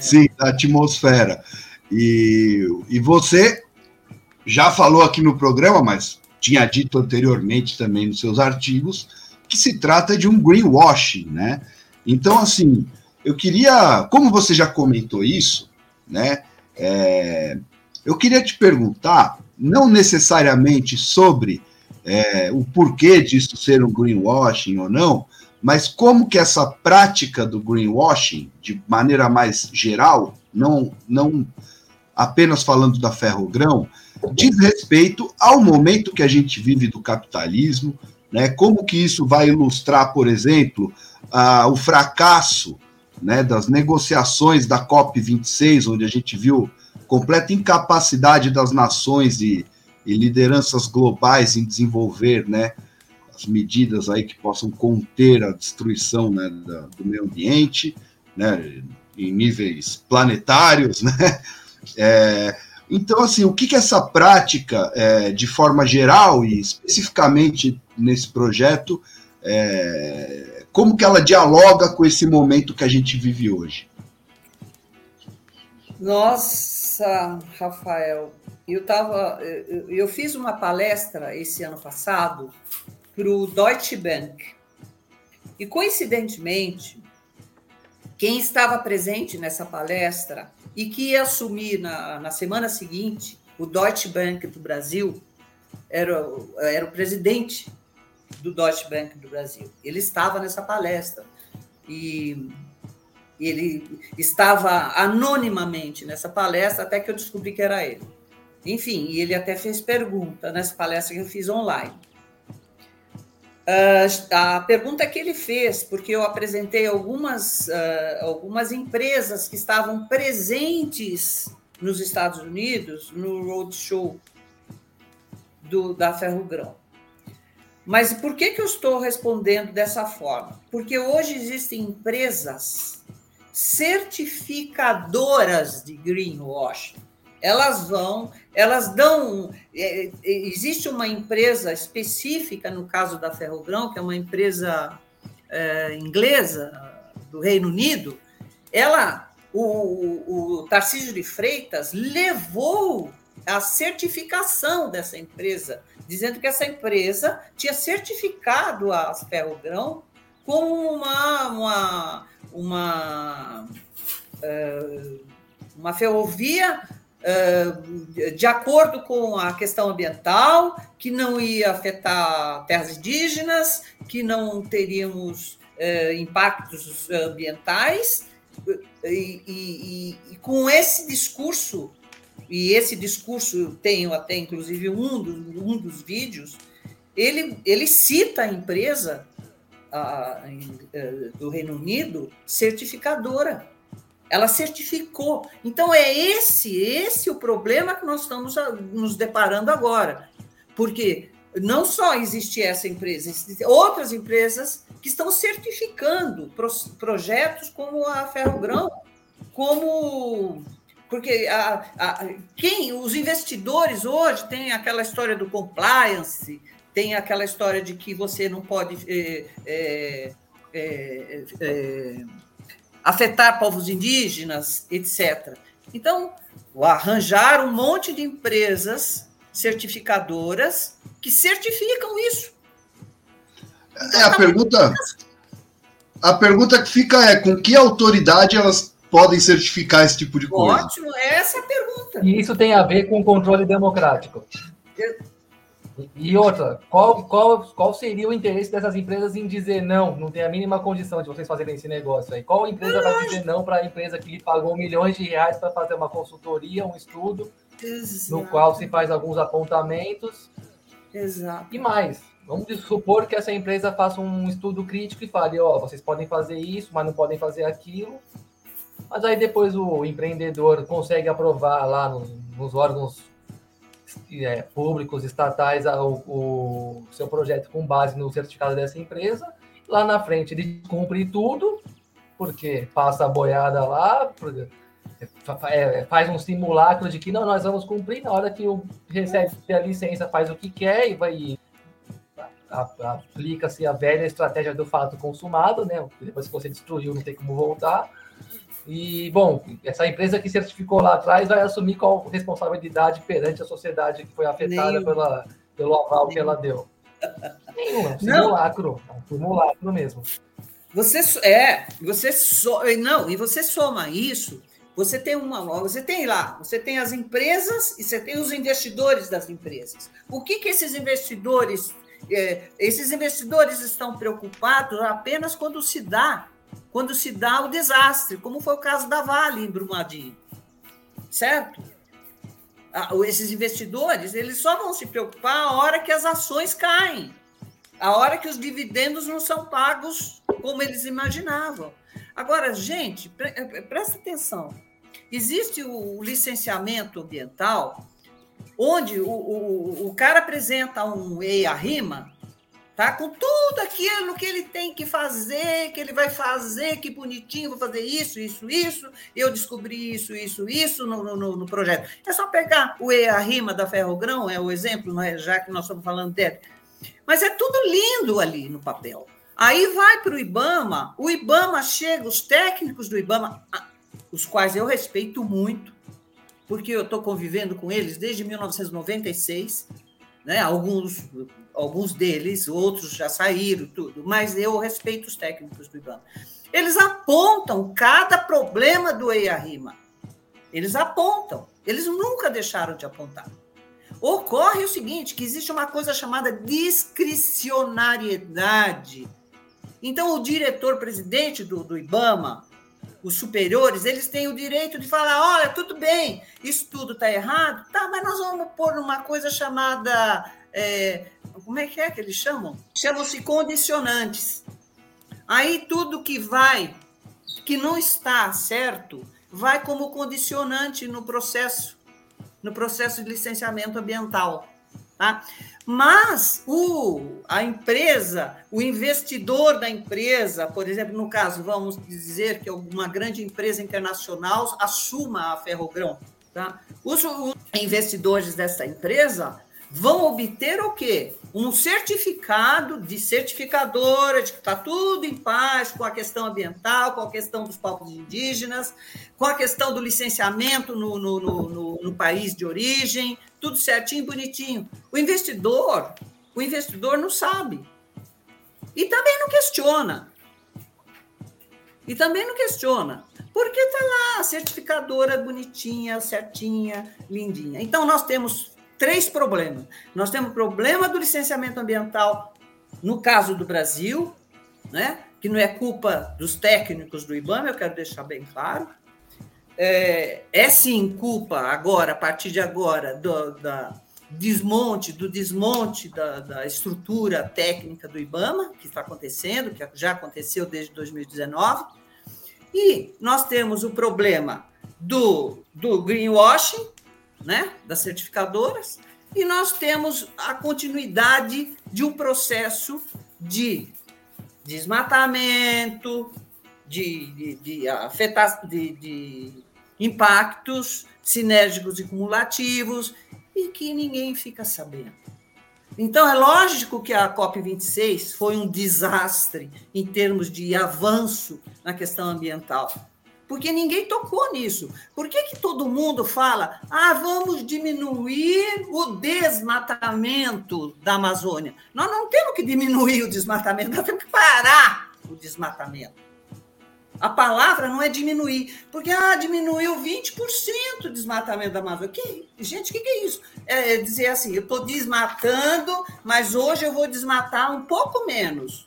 Sim, da atmosfera. E, e você já falou aqui no programa, mas tinha dito anteriormente também nos seus artigos, que se trata de um greenwashing, né? Então, assim, eu queria, como você já comentou isso, né? É, eu queria te perguntar, não necessariamente sobre é, o porquê disso ser um greenwashing ou não, mas como que essa prática do greenwashing, de maneira mais geral, não, não apenas falando da ferrogrão, diz respeito ao momento que a gente vive do capitalismo, né? Como que isso vai ilustrar, por exemplo, a, o fracasso né, das negociações da COP 26, onde a gente viu completa incapacidade das nações e, e lideranças globais em desenvolver, né, as medidas aí que possam conter a destruição né, da, do meio ambiente, né, em níveis planetários, né? É, então, assim, o que, que essa prática, é, de forma geral e especificamente nesse projeto, é, como que ela dialoga com esse momento que a gente vive hoje? Nossa, Rafael, eu tava, eu, eu fiz uma palestra esse ano passado para o Deutsche Bank e coincidentemente quem estava presente nessa palestra e que ia assumir na, na semana seguinte o Deutsche Bank do Brasil era, era o presidente do Deutsche Bank do Brasil. Ele estava nessa palestra e ele estava anonimamente nessa palestra até que eu descobri que era ele. Enfim, ele até fez pergunta nessa palestra que eu fiz online. Uh, a pergunta que ele fez, porque eu apresentei algumas, uh, algumas empresas que estavam presentes nos Estados Unidos no roadshow do, da Ferrogrão. Mas por que, que eu estou respondendo dessa forma? Porque hoje existem empresas certificadoras de greenwashing. Elas vão, elas dão. É, é, existe uma empresa específica, no caso da Ferrogrão, que é uma empresa é, inglesa do Reino Unido, ela, o, o Tarcísio de Freitas levou a certificação dessa empresa, dizendo que essa empresa tinha certificado a Ferrogrão como uma, uma uma, eh, uma ferrovia de acordo com a questão ambiental, que não ia afetar terras indígenas, que não teríamos eh, impactos ambientais, e, e, e, com esse discurso, e esse discurso tenho até inclusive um dos, um dos vídeos, ele, ele cita a empresa a, eh, do Reino Unido certificadora. Ela certificou. Então é esse, esse o problema que nós estamos nos deparando agora. Porque não só existe essa empresa, existem outras empresas que estão certificando projetos como a Ferrogrão, como porque a, a, quem os investidores hoje têm aquela história do compliance, tem aquela história de que você não pode é, é, é, afetar povos indígenas, etc. Então, arranjar um monte de empresas certificadoras que certificam isso. é a pergunta. A pergunta que fica é com que autoridade elas podem certificar esse tipo de coisa? Ótimo, essa é a pergunta. E isso tem a ver com o controle democrático. E outra, qual, qual, qual seria o interesse dessas empresas em dizer não? Não tem a mínima condição de vocês fazerem esse negócio aí. Qual empresa vai dizer não para a empresa que lhe pagou milhões de reais para fazer uma consultoria, um estudo, Exato. no qual se faz alguns apontamentos? Exato. E mais, vamos supor que essa empresa faça um estudo crítico e fale, ó, oh, vocês podem fazer isso, mas não podem fazer aquilo. Mas aí depois o empreendedor consegue aprovar lá nos, nos órgãos é, públicos, estatais, o, o, seu projeto com base no certificado dessa empresa. Lá na frente ele cumpre tudo, porque passa a boiada lá, é, faz um simulacro de que não, nós vamos cumprir na hora que o recebe a licença, faz o que quer e vai aplica-se a velha estratégia do fato consumado, né? Depois que você destruiu, não tem como voltar. E, bom, essa empresa que certificou lá atrás vai assumir qual responsabilidade perante a sociedade que foi afetada pela, pelo aval que ela deu. Nenhuma, simulacro. É um simulacro mesmo. Você é, você so, não, e você soma isso, você tem uma, você tem lá, você tem as empresas e você tem os investidores das empresas. O que que esses investidores, é, esses investidores estão preocupados apenas quando se dá quando se dá o desastre, como foi o caso da Vale em Brumadinho, certo? Esses investidores, eles só vão se preocupar a hora que as ações caem, a hora que os dividendos não são pagos como eles imaginavam. Agora, gente, eh, presta atenção. Existe o licenciamento ambiental, onde o, o, o cara apresenta um EIA-RIMA, tá? Com tudo aquilo que ele tem que fazer, que ele vai fazer, que bonitinho, vou fazer isso, isso, isso, eu descobri isso, isso, isso no, no, no projeto. É só pegar o E, a rima da Ferrogrão, é o exemplo, não é? já que nós estamos falando dele. Mas é tudo lindo ali no papel. Aí vai para o IBAMA, o IBAMA chega, os técnicos do IBAMA, os quais eu respeito muito, porque eu estou convivendo com eles desde 1996, né? alguns alguns deles, outros já saíram, tudo, mas eu respeito os técnicos do IBAMA. Eles apontam cada problema do EIA-RIMA. Eles apontam, eles nunca deixaram de apontar. Ocorre o seguinte, que existe uma coisa chamada discricionariedade. Então, o diretor-presidente do, do IBAMA, os superiores, eles têm o direito de falar: olha, tudo bem, isso tudo está errado, tá, mas nós vamos pôr uma coisa chamada é, como é que é que eles chamam? Chamam-se condicionantes. Aí tudo que vai, que não está certo, vai como condicionante no processo, no processo de licenciamento ambiental. Tá? Mas o, a empresa, o investidor da empresa, por exemplo, no caso, vamos dizer que uma grande empresa internacional assuma a Ferrogrão. Tá? Os, os investidores dessa empresa vão obter o quê? Um certificado de certificadora, de que está tudo em paz com a questão ambiental, com a questão dos povos indígenas, com a questão do licenciamento no, no, no, no país de origem, tudo certinho, bonitinho. O investidor, o investidor não sabe. E também não questiona. E também não questiona. Porque está lá a certificadora bonitinha, certinha, lindinha. Então, nós temos três problemas. Nós temos o problema do licenciamento ambiental, no caso do Brasil, né? que não é culpa dos técnicos do IBAMA, eu quero deixar bem claro. É, é sim culpa agora, a partir de agora, do da desmonte, do desmonte da, da estrutura técnica do IBAMA, que está acontecendo, que já aconteceu desde 2019. E nós temos o problema do, do greenwashing, né, das certificadoras, e nós temos a continuidade de um processo de desmatamento, de, de, de, de, de impactos sinérgicos e cumulativos, e que ninguém fica sabendo. Então, é lógico que a COP26 foi um desastre em termos de avanço na questão ambiental porque ninguém tocou nisso. Por que, que todo mundo fala, ah, vamos diminuir o desmatamento da Amazônia? Nós não temos que diminuir o desmatamento, nós temos que parar o desmatamento. A palavra não é diminuir, porque ah, diminuiu 20% o desmatamento da Amazônia. Que, gente, o que, que, é isso? É, dizer assim, eu estou desmatando, mas hoje eu vou desmatar um pouco menos.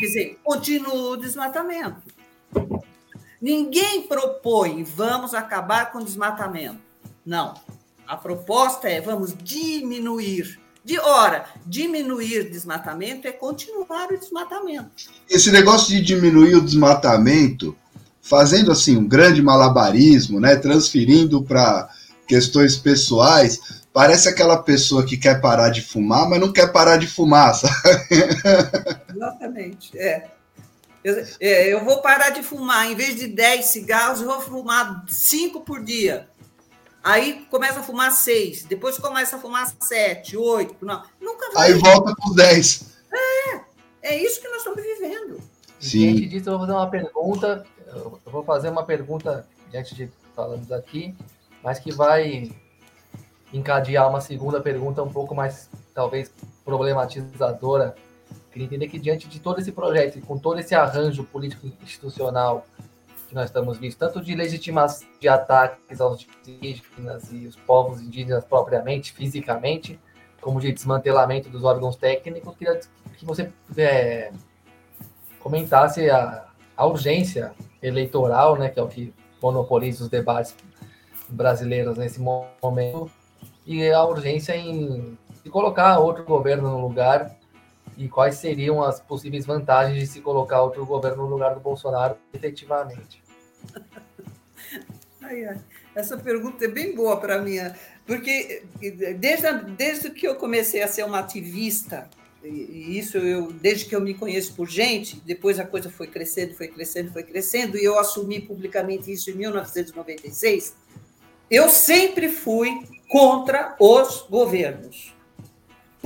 Quer dizer, continua o desmatamento. Ninguém propõe vamos acabar com o desmatamento. Não. A proposta é vamos diminuir. De hora, diminuir desmatamento é continuar o desmatamento. Esse negócio de diminuir o desmatamento, fazendo assim um grande malabarismo, né, transferindo para questões pessoais, parece aquela pessoa que quer parar de fumar, mas não quer parar de fumar, sabe? Exatamente, é. Eu, é, eu vou parar de fumar, em vez de 10 cigarros, eu vou fumar 5 por dia. Aí começa a fumar 6, depois começa a fumar 7, 8, não. Nunca vai. Aí volta para os 10. É, é isso que nós estamos vivendo. Sim. Diante disso, eu vou fazer uma pergunta. Eu vou fazer uma pergunta diante de falamos aqui, mas que vai encadear uma segunda pergunta um pouco mais, talvez, problematizadora. Queria entender que diante de todo esse projeto e com todo esse arranjo político institucional que nós estamos vendo, tanto de legitimação de ataques aos indígenas e os povos indígenas propriamente, fisicamente, como de desmantelamento dos órgãos técnicos, queria que você é, comentasse a, a, urgência eleitoral, né, que é o que monopoliza os debates brasileiros nesse momento, e a urgência em se colocar outro governo no lugar e quais seriam as possíveis vantagens de se colocar outro governo no lugar do Bolsonaro efetivamente? Essa pergunta é bem boa para mim, porque desde, desde que eu comecei a ser uma ativista, e isso eu desde que eu me conheço por gente, depois a coisa foi crescendo, foi crescendo, foi crescendo, e eu assumi publicamente isso em 1996. Eu sempre fui contra os governos.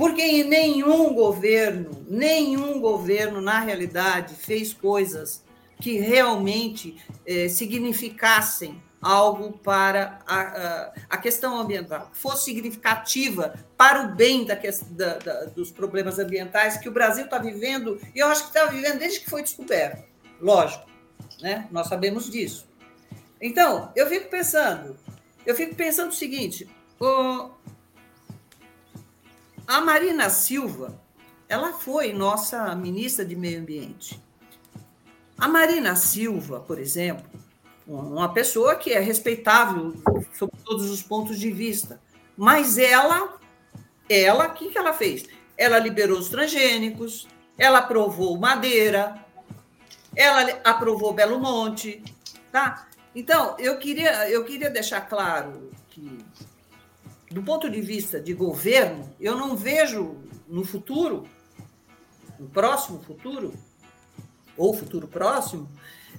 Porque nenhum governo, nenhum governo, na realidade, fez coisas que realmente eh, significassem algo para a, a, questão ambiental, fosse significativa para o bem da, da, da, dos problemas ambientais que o Brasil está vivendo, e eu acho que está vivendo desde que foi descoberto. Lógico, né? nós sabemos disso. Então, eu fico pensando, eu fico pensando o seguinte: o, a Marina Silva, ela foi nossa ministra de Meio Ambiente. A Marina Silva, por exemplo, uma pessoa que é respeitável sob todos os pontos de vista, mas ela, ela, o que, que ela fez? Ela liberou os transgênicos, ela aprovou Madeira, ela aprovou Belo Monte, tá? Então, eu queria, eu queria deixar claro do ponto de vista de governo, eu não vejo no futuro, no próximo futuro, ou futuro próximo,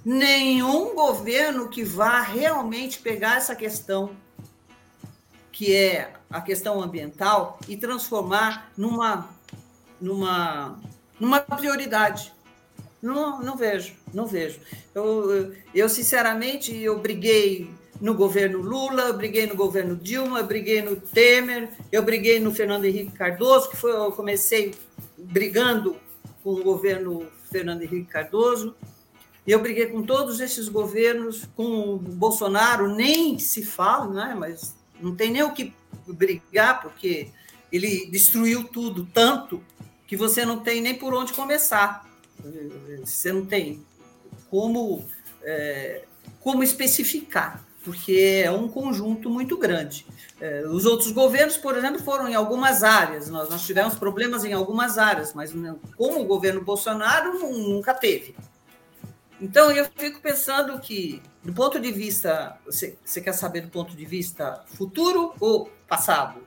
nenhum governo que vá realmente pegar essa questão, que é a questão ambiental, e transformar numa, numa, numa prioridade. Não, não vejo, não vejo. Eu, eu, sinceramente, eu briguei no governo Lula, eu briguei no governo Dilma, eu briguei no Temer, eu briguei no Fernando Henrique Cardoso, que foi, eu comecei brigando com o governo Fernando Henrique Cardoso, e eu briguei com todos esses governos, com o Bolsonaro nem se fala, né? mas não tem nem o que brigar, porque ele destruiu tudo tanto que você não tem nem por onde começar. Você não tem como, é, como especificar porque é um conjunto muito grande. É, os outros governos, por exemplo, foram em algumas áreas, nós, nós tivemos problemas em algumas áreas, mas como o governo Bolsonaro nunca teve. Então, eu fico pensando que, do ponto de vista. Você, você quer saber do ponto de vista futuro ou passado,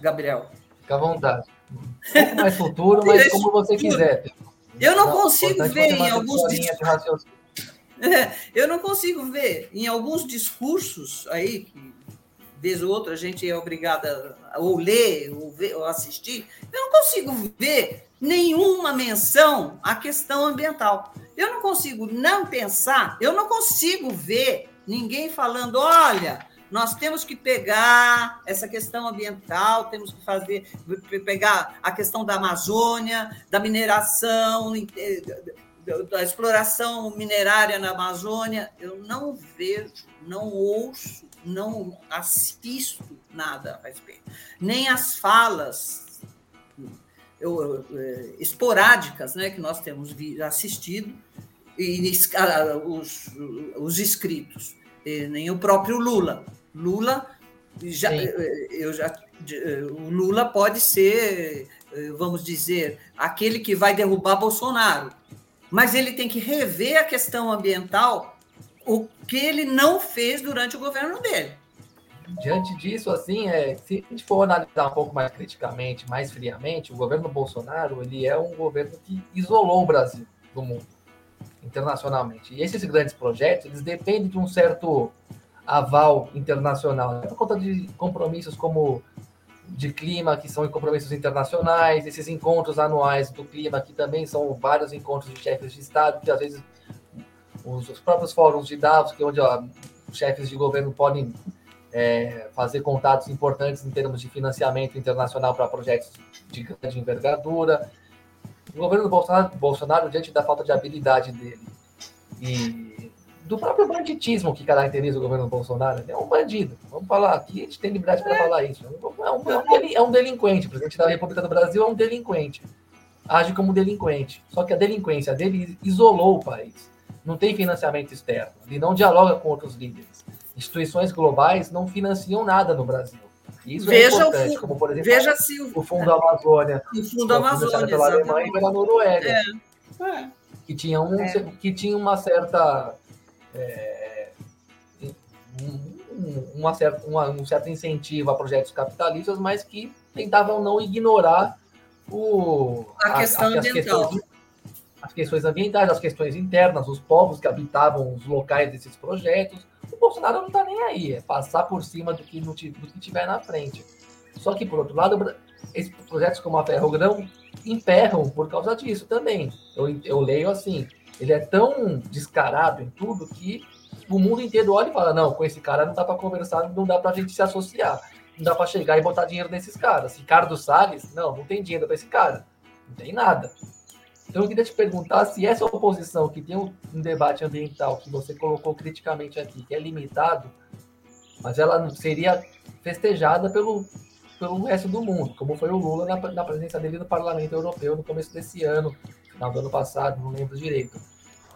Gabriel? Fica à vontade. Um pouco mais futuro, mas como você quiser. Eu não consigo ver em alguns. eu não consigo ver em alguns discursos aí, que vez ou outra a gente é obrigada a ou ler ou, ver, ou assistir, eu não consigo ver nenhuma menção à questão ambiental. Eu não consigo não pensar, eu não consigo ver ninguém falando, olha, nós temos que pegar essa questão ambiental, temos que fazer, pegar a questão da Amazônia, da mineração, da exploração minerária na Amazônia, eu não vejo, não ouço, não assisto nada a respeito. Nem as falas eu, eu, esporádicas né, que nós temos assistido, e os, os escritos, nem o próprio Lula. Lula já, eu já, o Lula pode ser, vamos dizer, aquele que vai derrubar Bolsonaro, mas ele tem que rever a questão ambiental, o que ele não fez durante o governo dele. Diante disso, assim, é, se a gente for analisar um pouco mais criticamente, mais friamente, o governo Bolsonaro ele é um governo que isolou o Brasil do mundo internacionalmente. E esses grandes projetos eles dependem de um certo aval internacional, por conta de compromissos como de clima, que são compromissos internacionais, esses encontros anuais do clima, que também são vários encontros de chefes de Estado, que às vezes os, os próprios fóruns de Davos, que é onde ó, chefes de governo podem é, fazer contatos importantes em termos de financiamento internacional para projetos de grande envergadura. O governo do Bolsonaro, Bolsonaro, diante da falta de habilidade dele e do próprio banditismo que caracteriza o governo Bolsonaro. é um bandido. Vamos falar aqui, a gente tem liberdade para falar isso. É um, é, um, é um delinquente. O presidente da República do Brasil é um delinquente. Age como delinquente. Só que a delinquência dele isolou o país. Não tem financiamento externo. Ele não dialoga com outros líderes. Instituições globais não financiam nada no Brasil. Isso é veja é importante, o, como por exemplo veja se o, o Fundo Amazônia. O Fundo Amazônia. Pela Alemanha e pela Noruega. É. É. Que, tinha um, é. que tinha uma certa é, um, uma certa, uma, um certo incentivo a projetos capitalistas, mas que tentavam não ignorar o, a questão a, ambiental. As questões, as questões ambientais, as questões internas, os povos que habitavam os locais desses projetos. O Bolsonaro não está nem aí, é passar por cima do que, do que tiver na frente. Só que, por outro lado, esses projetos como a Ferrogrão emperram por causa disso também. Eu, eu leio assim, ele é tão descarado em tudo que o mundo inteiro olha e fala: não, com esse cara não dá para conversar, não dá para a gente se associar, não dá para chegar e botar dinheiro nesses caras. Ricardo Salles, não, não tem dinheiro para esse cara, não tem nada. Então eu queria te perguntar se essa oposição que tem um, debate ambiental que você colocou criticamente aqui, que é limitado, mas ela seria festejada pelo, pelo resto do mundo, como foi o Lula na, na presença dele no Parlamento Europeu no começo desse ano, final do ano passado, não lembro direito.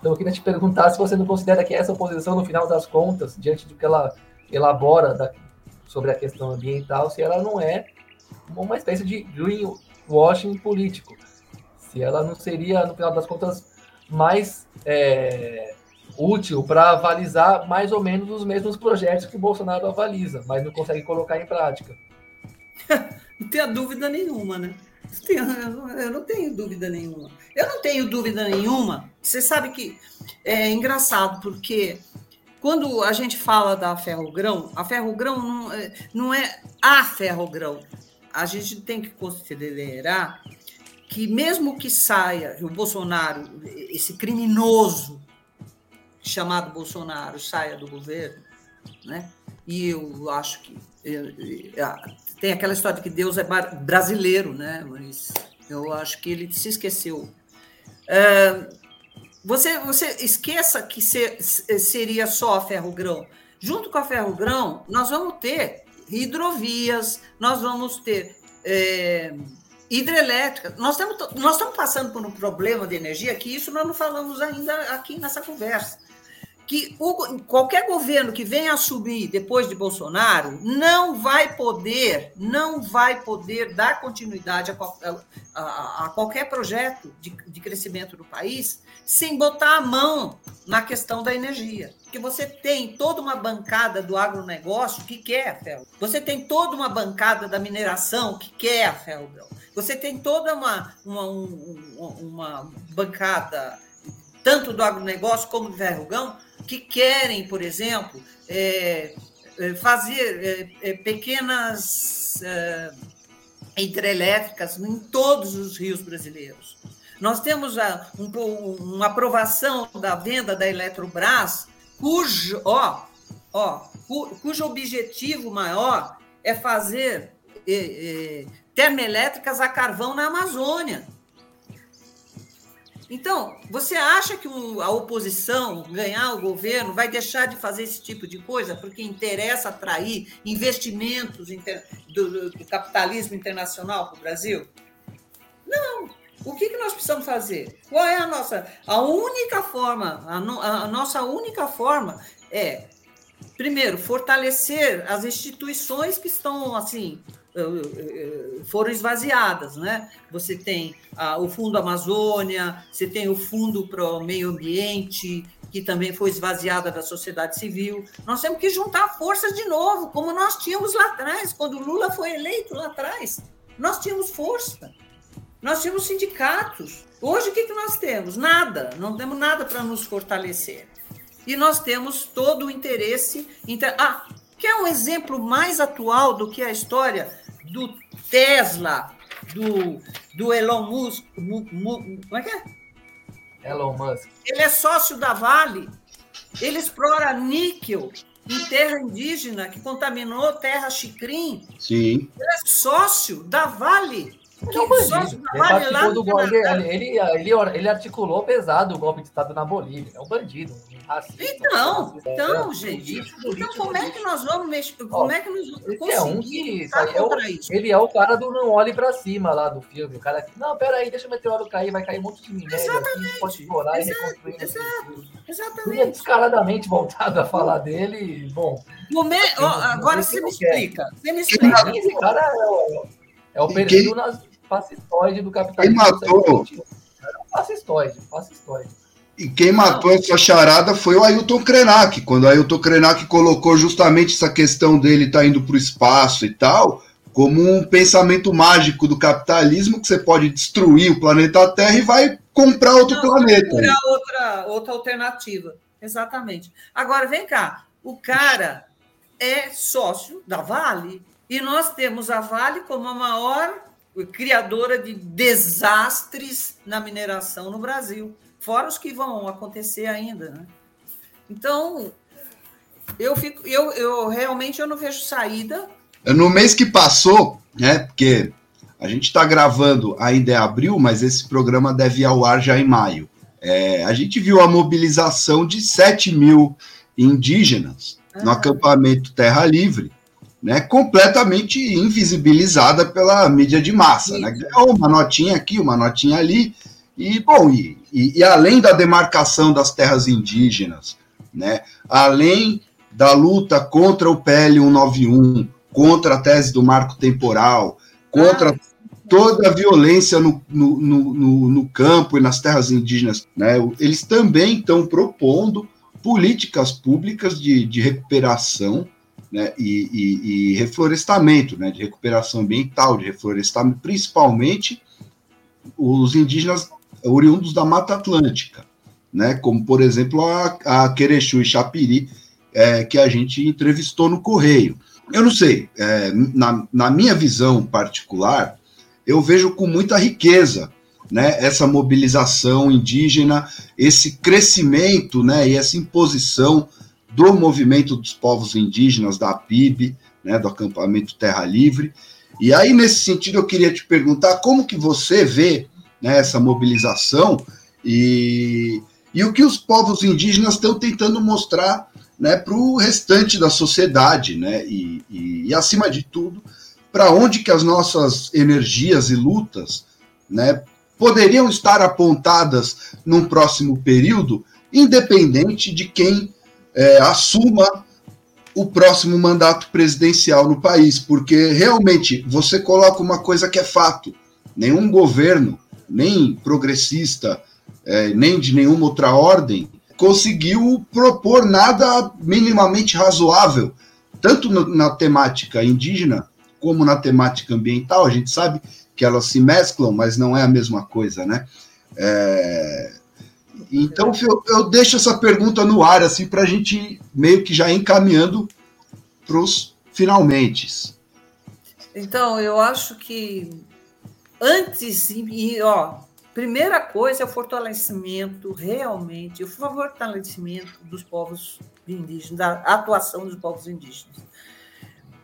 Então eu queria te perguntar se você não considera que essa oposição, no final das contas, diante do que ela elabora da, sobre a questão ambiental, se ela não é uma espécie de greenwashing político. Se ela não seria, no final das contas, mais é, útil para avalizar mais ou menos os mesmos projetos que o Bolsonaro avaliza, mas não consegue colocar em prática. não tenha dúvida nenhuma, né? Eu não tenho dúvida nenhuma. Eu não tenho dúvida nenhuma. Você sabe que é engraçado, porque quando a gente fala da ferrogrão, a ferrogrão não, é, não é a ferrogrão. A gente tem que considerar que, mesmo que saia, o Bolsonaro, esse criminoso chamado Bolsonaro, saia do governo, né? e eu acho que tem aquela história de que Deus é brasileiro, né? Mas eu acho que ele se esqueceu. É, você, você esqueça que seria só ferro-grão. Junto com a ferro-grão, nós vamos ter hidrovias, nós vamos ter é, hidrelétricas. Nós nós estamos passando por um problema de energia que isso nós não falamos ainda aqui nessa conversa que o, qualquer governo que venha assumir depois de Bolsonaro não vai poder, não vai poder dar continuidade a, a, a qualquer projeto de, de, crescimento do país sem botar a mão na questão da energia. Porque você tem toda uma bancada do agronegócio que quer a ferro. Você tem toda uma bancada da mineração que quer a ferro. Você tem toda uma, uma, uma, uma bancada tanto do agronegócio como do ferrugão, que querem, por exemplo, é, é fazer é, é, pequenas é, hidrelétricas em todos os rios brasileiros. Nós temos a, um, uma aprovação da venda da Eletrobras, cujo, ó, ó, cujo objetivo maior é fazer termoelétricas a carvão na Amazônia. Então, você acha que a oposição ganhar o governo vai deixar de fazer esse tipo de coisa porque interessa atrair investimentos do, do capitalismo internacional para o Brasil? Não. O que, que nós precisamos fazer? Qual é a nossa? A única forma, a, no, a nossa única forma é, primeiro, fortalecer as instituições que estão assim foram esvaziadas, né? Você tem ah, o Fundo Amazônia, você tem o Fundo para o Meio Ambiente, que também foi esvaziada da sociedade civil. Nós temos que juntar forças de novo, como nós tínhamos lá atrás, quando Lula foi eleito lá atrás. Nós tínhamos força, nós tínhamos sindicatos. Hoje o que, que nós temos? Nada, não temos nada para nos fortalecer. E nós temos todo o interesse. Inter... Ah, quer um exemplo mais atual do que a história do Tesla, do, do Elon Musk. Mu, mu, como é que é? Elon Musk. Ele é sócio da Vale. Ele explora níquel em terra indígena que contaminou terra chicrim. Sim. Ele é sócio da Vale. Ele é um bandido. Ele participou do golpe. Ele, ele, ele, ele, articulou pesado o golpe de Estado na Bolívia. É um bandido. Racista, então, racista, então, é, gente. então, como é que nós vamos mexer? Como é que nós vamos é um que, é o, Ele é o cara do não olhe pra cima lá do filme. O cara que, não, peraí, deixa o meteoro cair, vai cair um monte de minério. Exatamente. Aqui, pode explorar exato, e reconstruir. Exato, exatamente. Ele é descaradamente voltado a falar dele. Bom. Me... Oh, agora você me explica. Você me explica. Esse cara é o, é o perfil fascistoide do capitalismo. Quem matou? Fascistoide, fascistoide. E quem matou essa charada foi o Ailton Krenak. Quando o Ailton Krenak colocou justamente essa questão dele estar tá indo para o espaço e tal, como um pensamento mágico do capitalismo que você pode destruir o planeta Terra e vai comprar outro Não, planeta. Procurar outra, outra alternativa. Exatamente. Agora, vem cá. O cara é sócio da Vale e nós temos a Vale como a maior criadora de desastres na mineração no Brasil, fora os que vão acontecer ainda. Né? Então, eu fico, eu, eu realmente eu não vejo saída. No mês que passou, né? Porque a gente está gravando ainda é abril, mas esse programa deve ir ao ar já em maio. É, a gente viu a mobilização de 7 mil indígenas ah. no acampamento Terra Livre, né, completamente invisibilizada pela mídia de massa. Né? Uma notinha aqui, uma notinha ali. E, bom, e, e, e, além da demarcação das terras indígenas, né, além da luta contra o PL 191, contra a tese do marco temporal, contra ah. toda a violência no, no, no, no, campo e nas terras indígenas, né, eles também estão propondo políticas públicas de, de recuperação né, e, e, e, reflorestamento, né, de recuperação ambiental, de reflorestamento, principalmente os indígenas oriundos da Mata Atlântica, né, como, por exemplo, a, a e Chapiri, é, que a gente entrevistou no Correio. Eu não sei, é, na, na minha visão particular, eu vejo com muita riqueza né, essa mobilização indígena, esse crescimento né, e essa imposição do movimento dos povos indígenas, da PIB, né, do acampamento Terra Livre. E aí, nesse sentido, eu queria te perguntar como que você vê né, essa mobilização. E, e o que os povos indígenas estão tentando mostrar né, para o restante da sociedade, né, e, e, e acima de tudo, para onde que as nossas energias e lutas né, poderiam estar apontadas num próximo período, independente de quem é, assuma o próximo mandato presidencial no país, porque realmente você coloca uma coisa que é fato: nenhum governo, nem progressista, é, nem de nenhuma outra ordem, conseguiu propor nada minimamente razoável, tanto no, na temática indígena como na temática ambiental. A gente sabe que elas se mesclam, mas não é a mesma coisa, né? É, então eu, eu, deixo essa pergunta no ar, assim, para a gente meio que já encaminhando para os finalmente. Então, eu acho que antes, e, ó, primeira coisa é o fortalecimento, realmente, o fortalecimento dos povos indígenas, da atuação dos povos indígenas.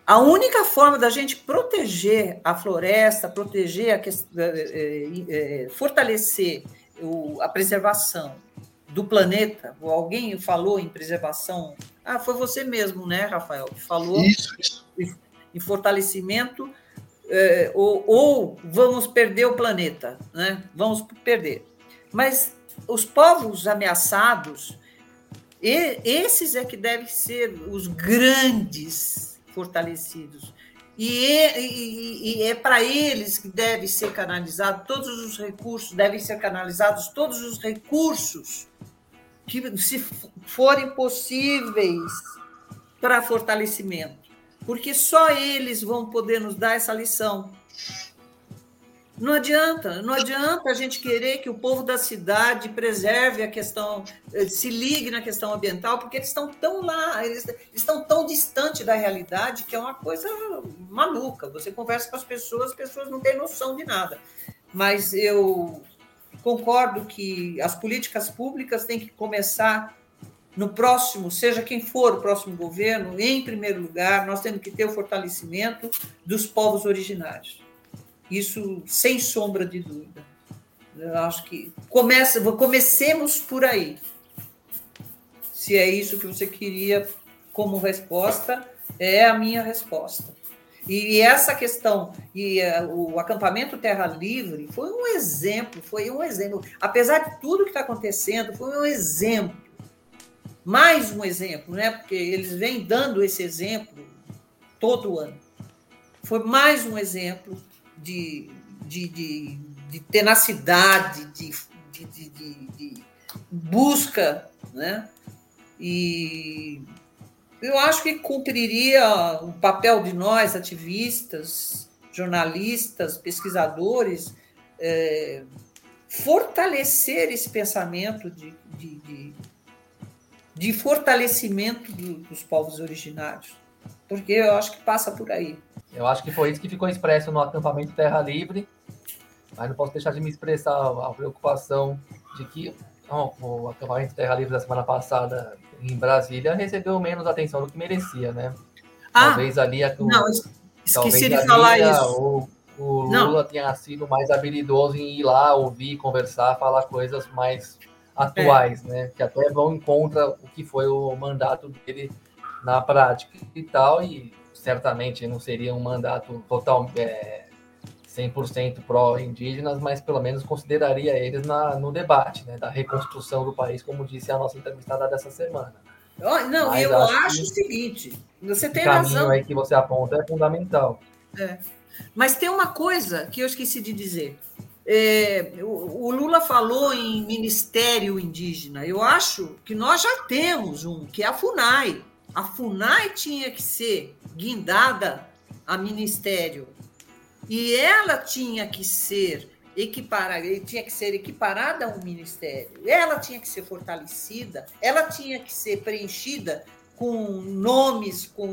A única forma da gente proteger a floresta, proteger, a, é, é, fortalecer o, a preservação do planeta, alguém falou em preservação, ah, foi você mesmo, né, Rafael, que falou isso, isso. em fortalecimento, é, ou, ou vamos perder o planeta, né? Vamos perder. Mas os povos ameaçados, e, esses é que devem ser os grandes fortalecidos. E, e, e é para eles que deve ser canalizado todos os recursos, devem ser canalizados todos os recursos que, se forem possíveis, para fortalecimento. Porque só eles vão poder nos dar essa lição. Não adianta, não adianta a gente querer que o povo da cidade preserve a questão, eh, se ligue na questão ambiental, porque eles estão tão lá, eles estão tão distante da realidade que é uma coisa maluca. Você conversa com as pessoas, as pessoas não têm noção de nada. Mas eu concordo que as políticas públicas têm que começar no próximo, seja quem for o próximo governo, em primeiro lugar, nós temos que ter o fortalecimento dos povos originários. Isso sem sombra de dúvida. Eu acho que começa, comecemos por aí. Se é isso que você queria como resposta, é a minha resposta. E essa questão, e uh, o acampamento Terra Livre foi um exemplo, foi um exemplo. Apesar de tudo que está acontecendo, foi um exemplo. Mais um exemplo, né? Porque eles vêm dando esse exemplo todo ano. Foi mais um exemplo de, de, de, de tenacidade, de, de, de, busca, né? E eu acho que cumpriria o papel de nós, ativistas, jornalistas, pesquisadores, é, fortalecer esse pensamento de, de, de, fortalecimento do, dos povos originários, porque eu acho que passa por aí. Eu acho que foi isso que ficou expresso no acampamento Terra Livre, mas não posso deixar de me expressar a preocupação de que o acampamento Terra Livre da semana passada em Brasília recebeu menos atenção do que merecia, né? Ah, talvez ali a, não, esqueci de falar isso. O, o Lula não. tenha sido mais habilidoso em ir lá, ouvir, conversar, falar coisas mais atuais, é. né? Que até vão em contra o que foi o mandato dele na prática e tal, e certamente não seria um mandato total é, 100% pró-indígenas, mas pelo menos consideraria eles na, no debate né, da reconstrução do país, como disse a nossa entrevistada dessa semana. Oh, não, mas eu acho, acho o seguinte: você tem o caminho razão. aí que você aponta é fundamental. É. Mas tem uma coisa que eu esqueci de dizer. É, o, o Lula falou em ministério indígena. Eu acho que nós já temos um, que é a FUNAI. A FUNAI tinha que ser guindada a ministério e ela tinha que ser equiparada, tinha que ser equiparada a um ministério. Ela tinha que ser fortalecida, ela tinha que ser preenchida com nomes, com,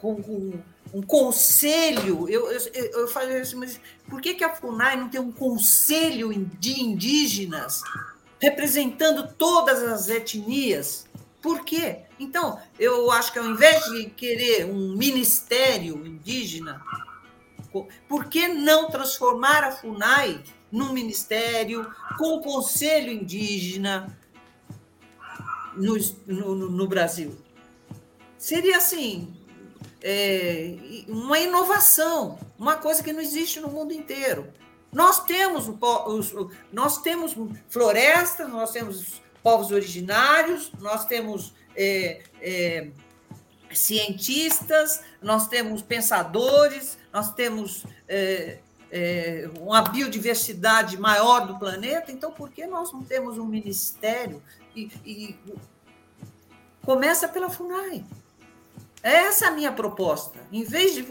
com, com um conselho. Eu, eu, eu falei assim, mas por que, que a FUNAI não tem um conselho de indígenas representando todas as etnias? Por quê? Então, eu acho que ao invés de querer um ministério indígena, por que não transformar a FUNAI num ministério com o Conselho Indígena no, no, no Brasil? Seria assim, é, uma inovação, uma coisa que não existe no mundo inteiro. Nós temos, os, nós temos florestas, nós temos povos originários, nós temos é, é, cientistas, nós temos pensadores, nós temos é, é, uma biodiversidade maior do planeta, então por que nós não temos um ministério? E, e começa pela FUNAI. Essa é a minha proposta. Em vez de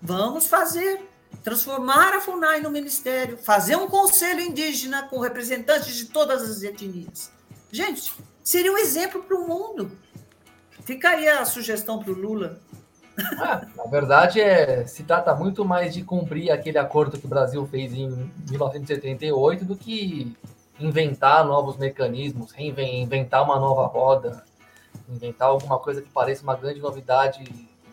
vamos fazer, transformar a FUNAI no ministério, fazer um conselho indígena com representantes de todas as etnias. Gente, seria um exemplo para o mundo. Fica aí a sugestão para o Lula. Ah, na verdade, é, se trata muito mais de cumprir aquele acordo que o Brasil fez em 1978 do que inventar novos mecanismos, reinventar uma nova roda, inventar alguma coisa que pareça uma grande novidade,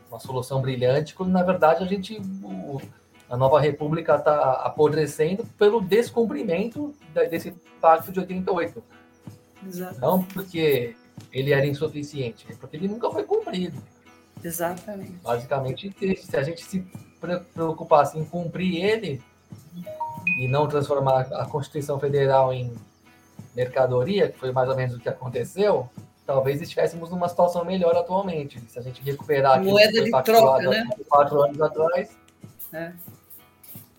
uma solução brilhante, quando na verdade a gente o, a nova república está apodrecendo pelo descumprimento desse pacto de 88. Exato. Não porque ele era insuficiente, é porque ele nunca foi cumprido. Exatamente. Basicamente, se a gente se preocupasse em cumprir ele e não transformar a Constituição Federal em mercadoria, que foi mais ou menos o que aconteceu, talvez estivéssemos numa situação melhor atualmente. Se a gente recuperar Moeda que foi de troca, né? quatro anos atrás. É.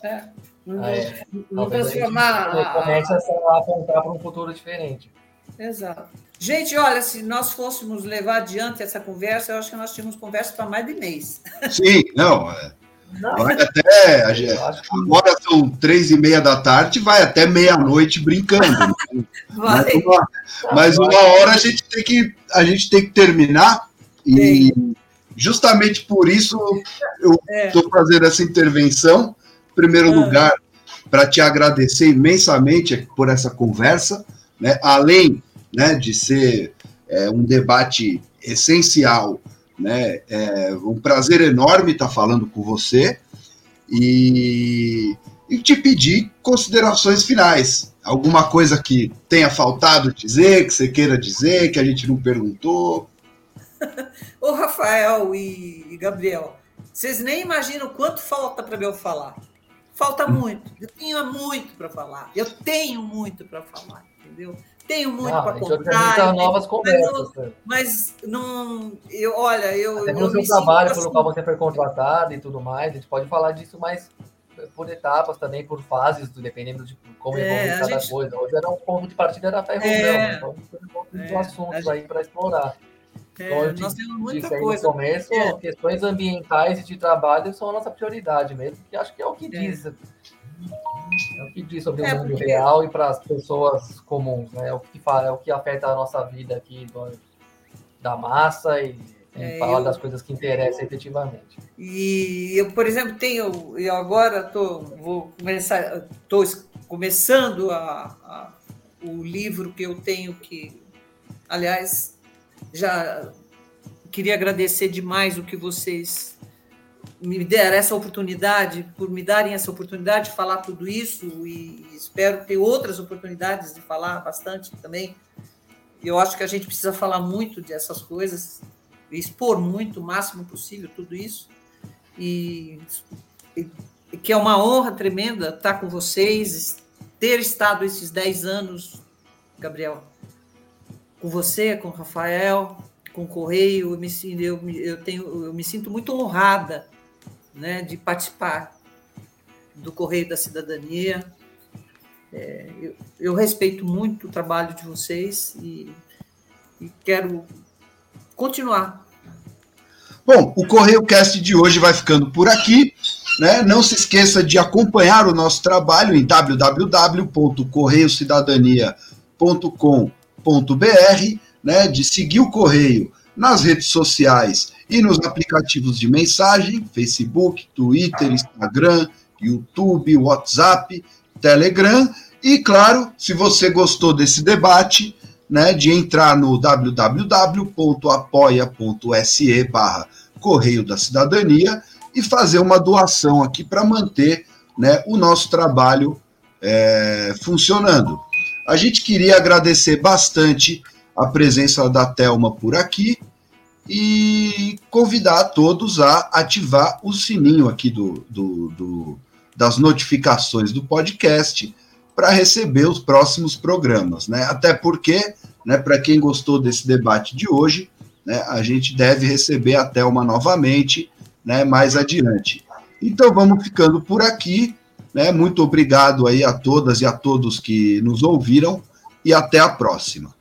É. Não, é, não transformar. A comece a apontar para um futuro diferente. Exato. Gente, olha, se nós fôssemos levar adiante essa conversa, eu acho que nós tínhamos conversa para mais de mês. Sim, não. É. Vai até. Agora são três e meia da tarde, vai até meia-noite brincando. Né? Mas, uma, mas uma hora a gente tem que, a gente tem que terminar. E Sim. justamente por isso eu estou é. fazendo essa intervenção. Em primeiro ah. lugar, para te agradecer imensamente por essa conversa, né? além né, de ser é, um debate essencial né? É um prazer enorme estar falando com você e, e te pedir considerações finais. Alguma coisa que tenha faltado dizer, que você queira dizer, que a gente não perguntou? Ô, Rafael e Gabriel, vocês nem imaginam quanto falta para eu falar. Falta muito. Eu tinha muito para falar. Eu tenho muito para falar, entendeu? Tenho muito para contar. novas conversas. Mas, mas não, eu, olha, eu. Até pelo seu trabalho, assim, pelo qual você foi contratado e tudo mais, a gente pode falar disso mais por etapas também, por fases, dependendo de como é, evolui cada gente... coisa. Hoje era um ponto de partida era ferro é, então tem é, assuntos gente... aí para explorar. É, então, nós temos muita coisa. No começo, é. questões ambientais e de trabalho são a nossa prioridade mesmo, que acho que é o que é. diz é o que diz sobre é, o mundo porque... real e para as pessoas comuns, né? É o que fala, é o que afeta a nossa vida aqui do, da massa e, e é, falar eu... das coisas que interessam efetivamente. E eu, por exemplo, tenho, eu agora tô, vou começar, estou começando a, a, o livro que eu tenho que, aliás, já queria agradecer demais o que vocês me deram essa oportunidade, por me darem essa oportunidade de falar tudo isso e espero ter outras oportunidades de falar bastante também. Eu acho que a gente precisa falar muito dessas coisas, expor muito, o máximo possível, tudo isso. E, e que é uma honra tremenda estar com vocês, ter estado esses 10 anos, Gabriel, com você, com o Rafael, com o Correio, eu me, eu, eu, tenho, eu me sinto muito honrada né, de participar do Correio da Cidadania. É, eu, eu, respeito muito o trabalho de vocês e, e quero continuar. Bom, o Correio Cast de hoje vai ficando por aqui. Né? Não se esqueça de acompanhar o nosso trabalho em www.correiocidadania.com.br, né? de seguir o Correio nas redes sociais e nos aplicativos de mensagem, Facebook, Twitter, Instagram, YouTube, WhatsApp, Telegram. E, claro, se você gostou desse debate, né, de entrar no www.apoia.se barra Correio da Cidadania e fazer uma doação aqui para manter né, o nosso trabalho é, funcionando. A gente queria agradecer bastante a presença da Telma por aqui e convidar todos a ativar o sininho aqui do, do, do das notificações do podcast para receber os próximos programas, né? Até porque, né, para quem gostou desse debate de hoje, né, a gente deve receber a Thelma novamente, né, mais adiante. Então vamos ficando por aqui, né? Muito obrigado aí a todas e a todos que nos ouviram e até a próxima.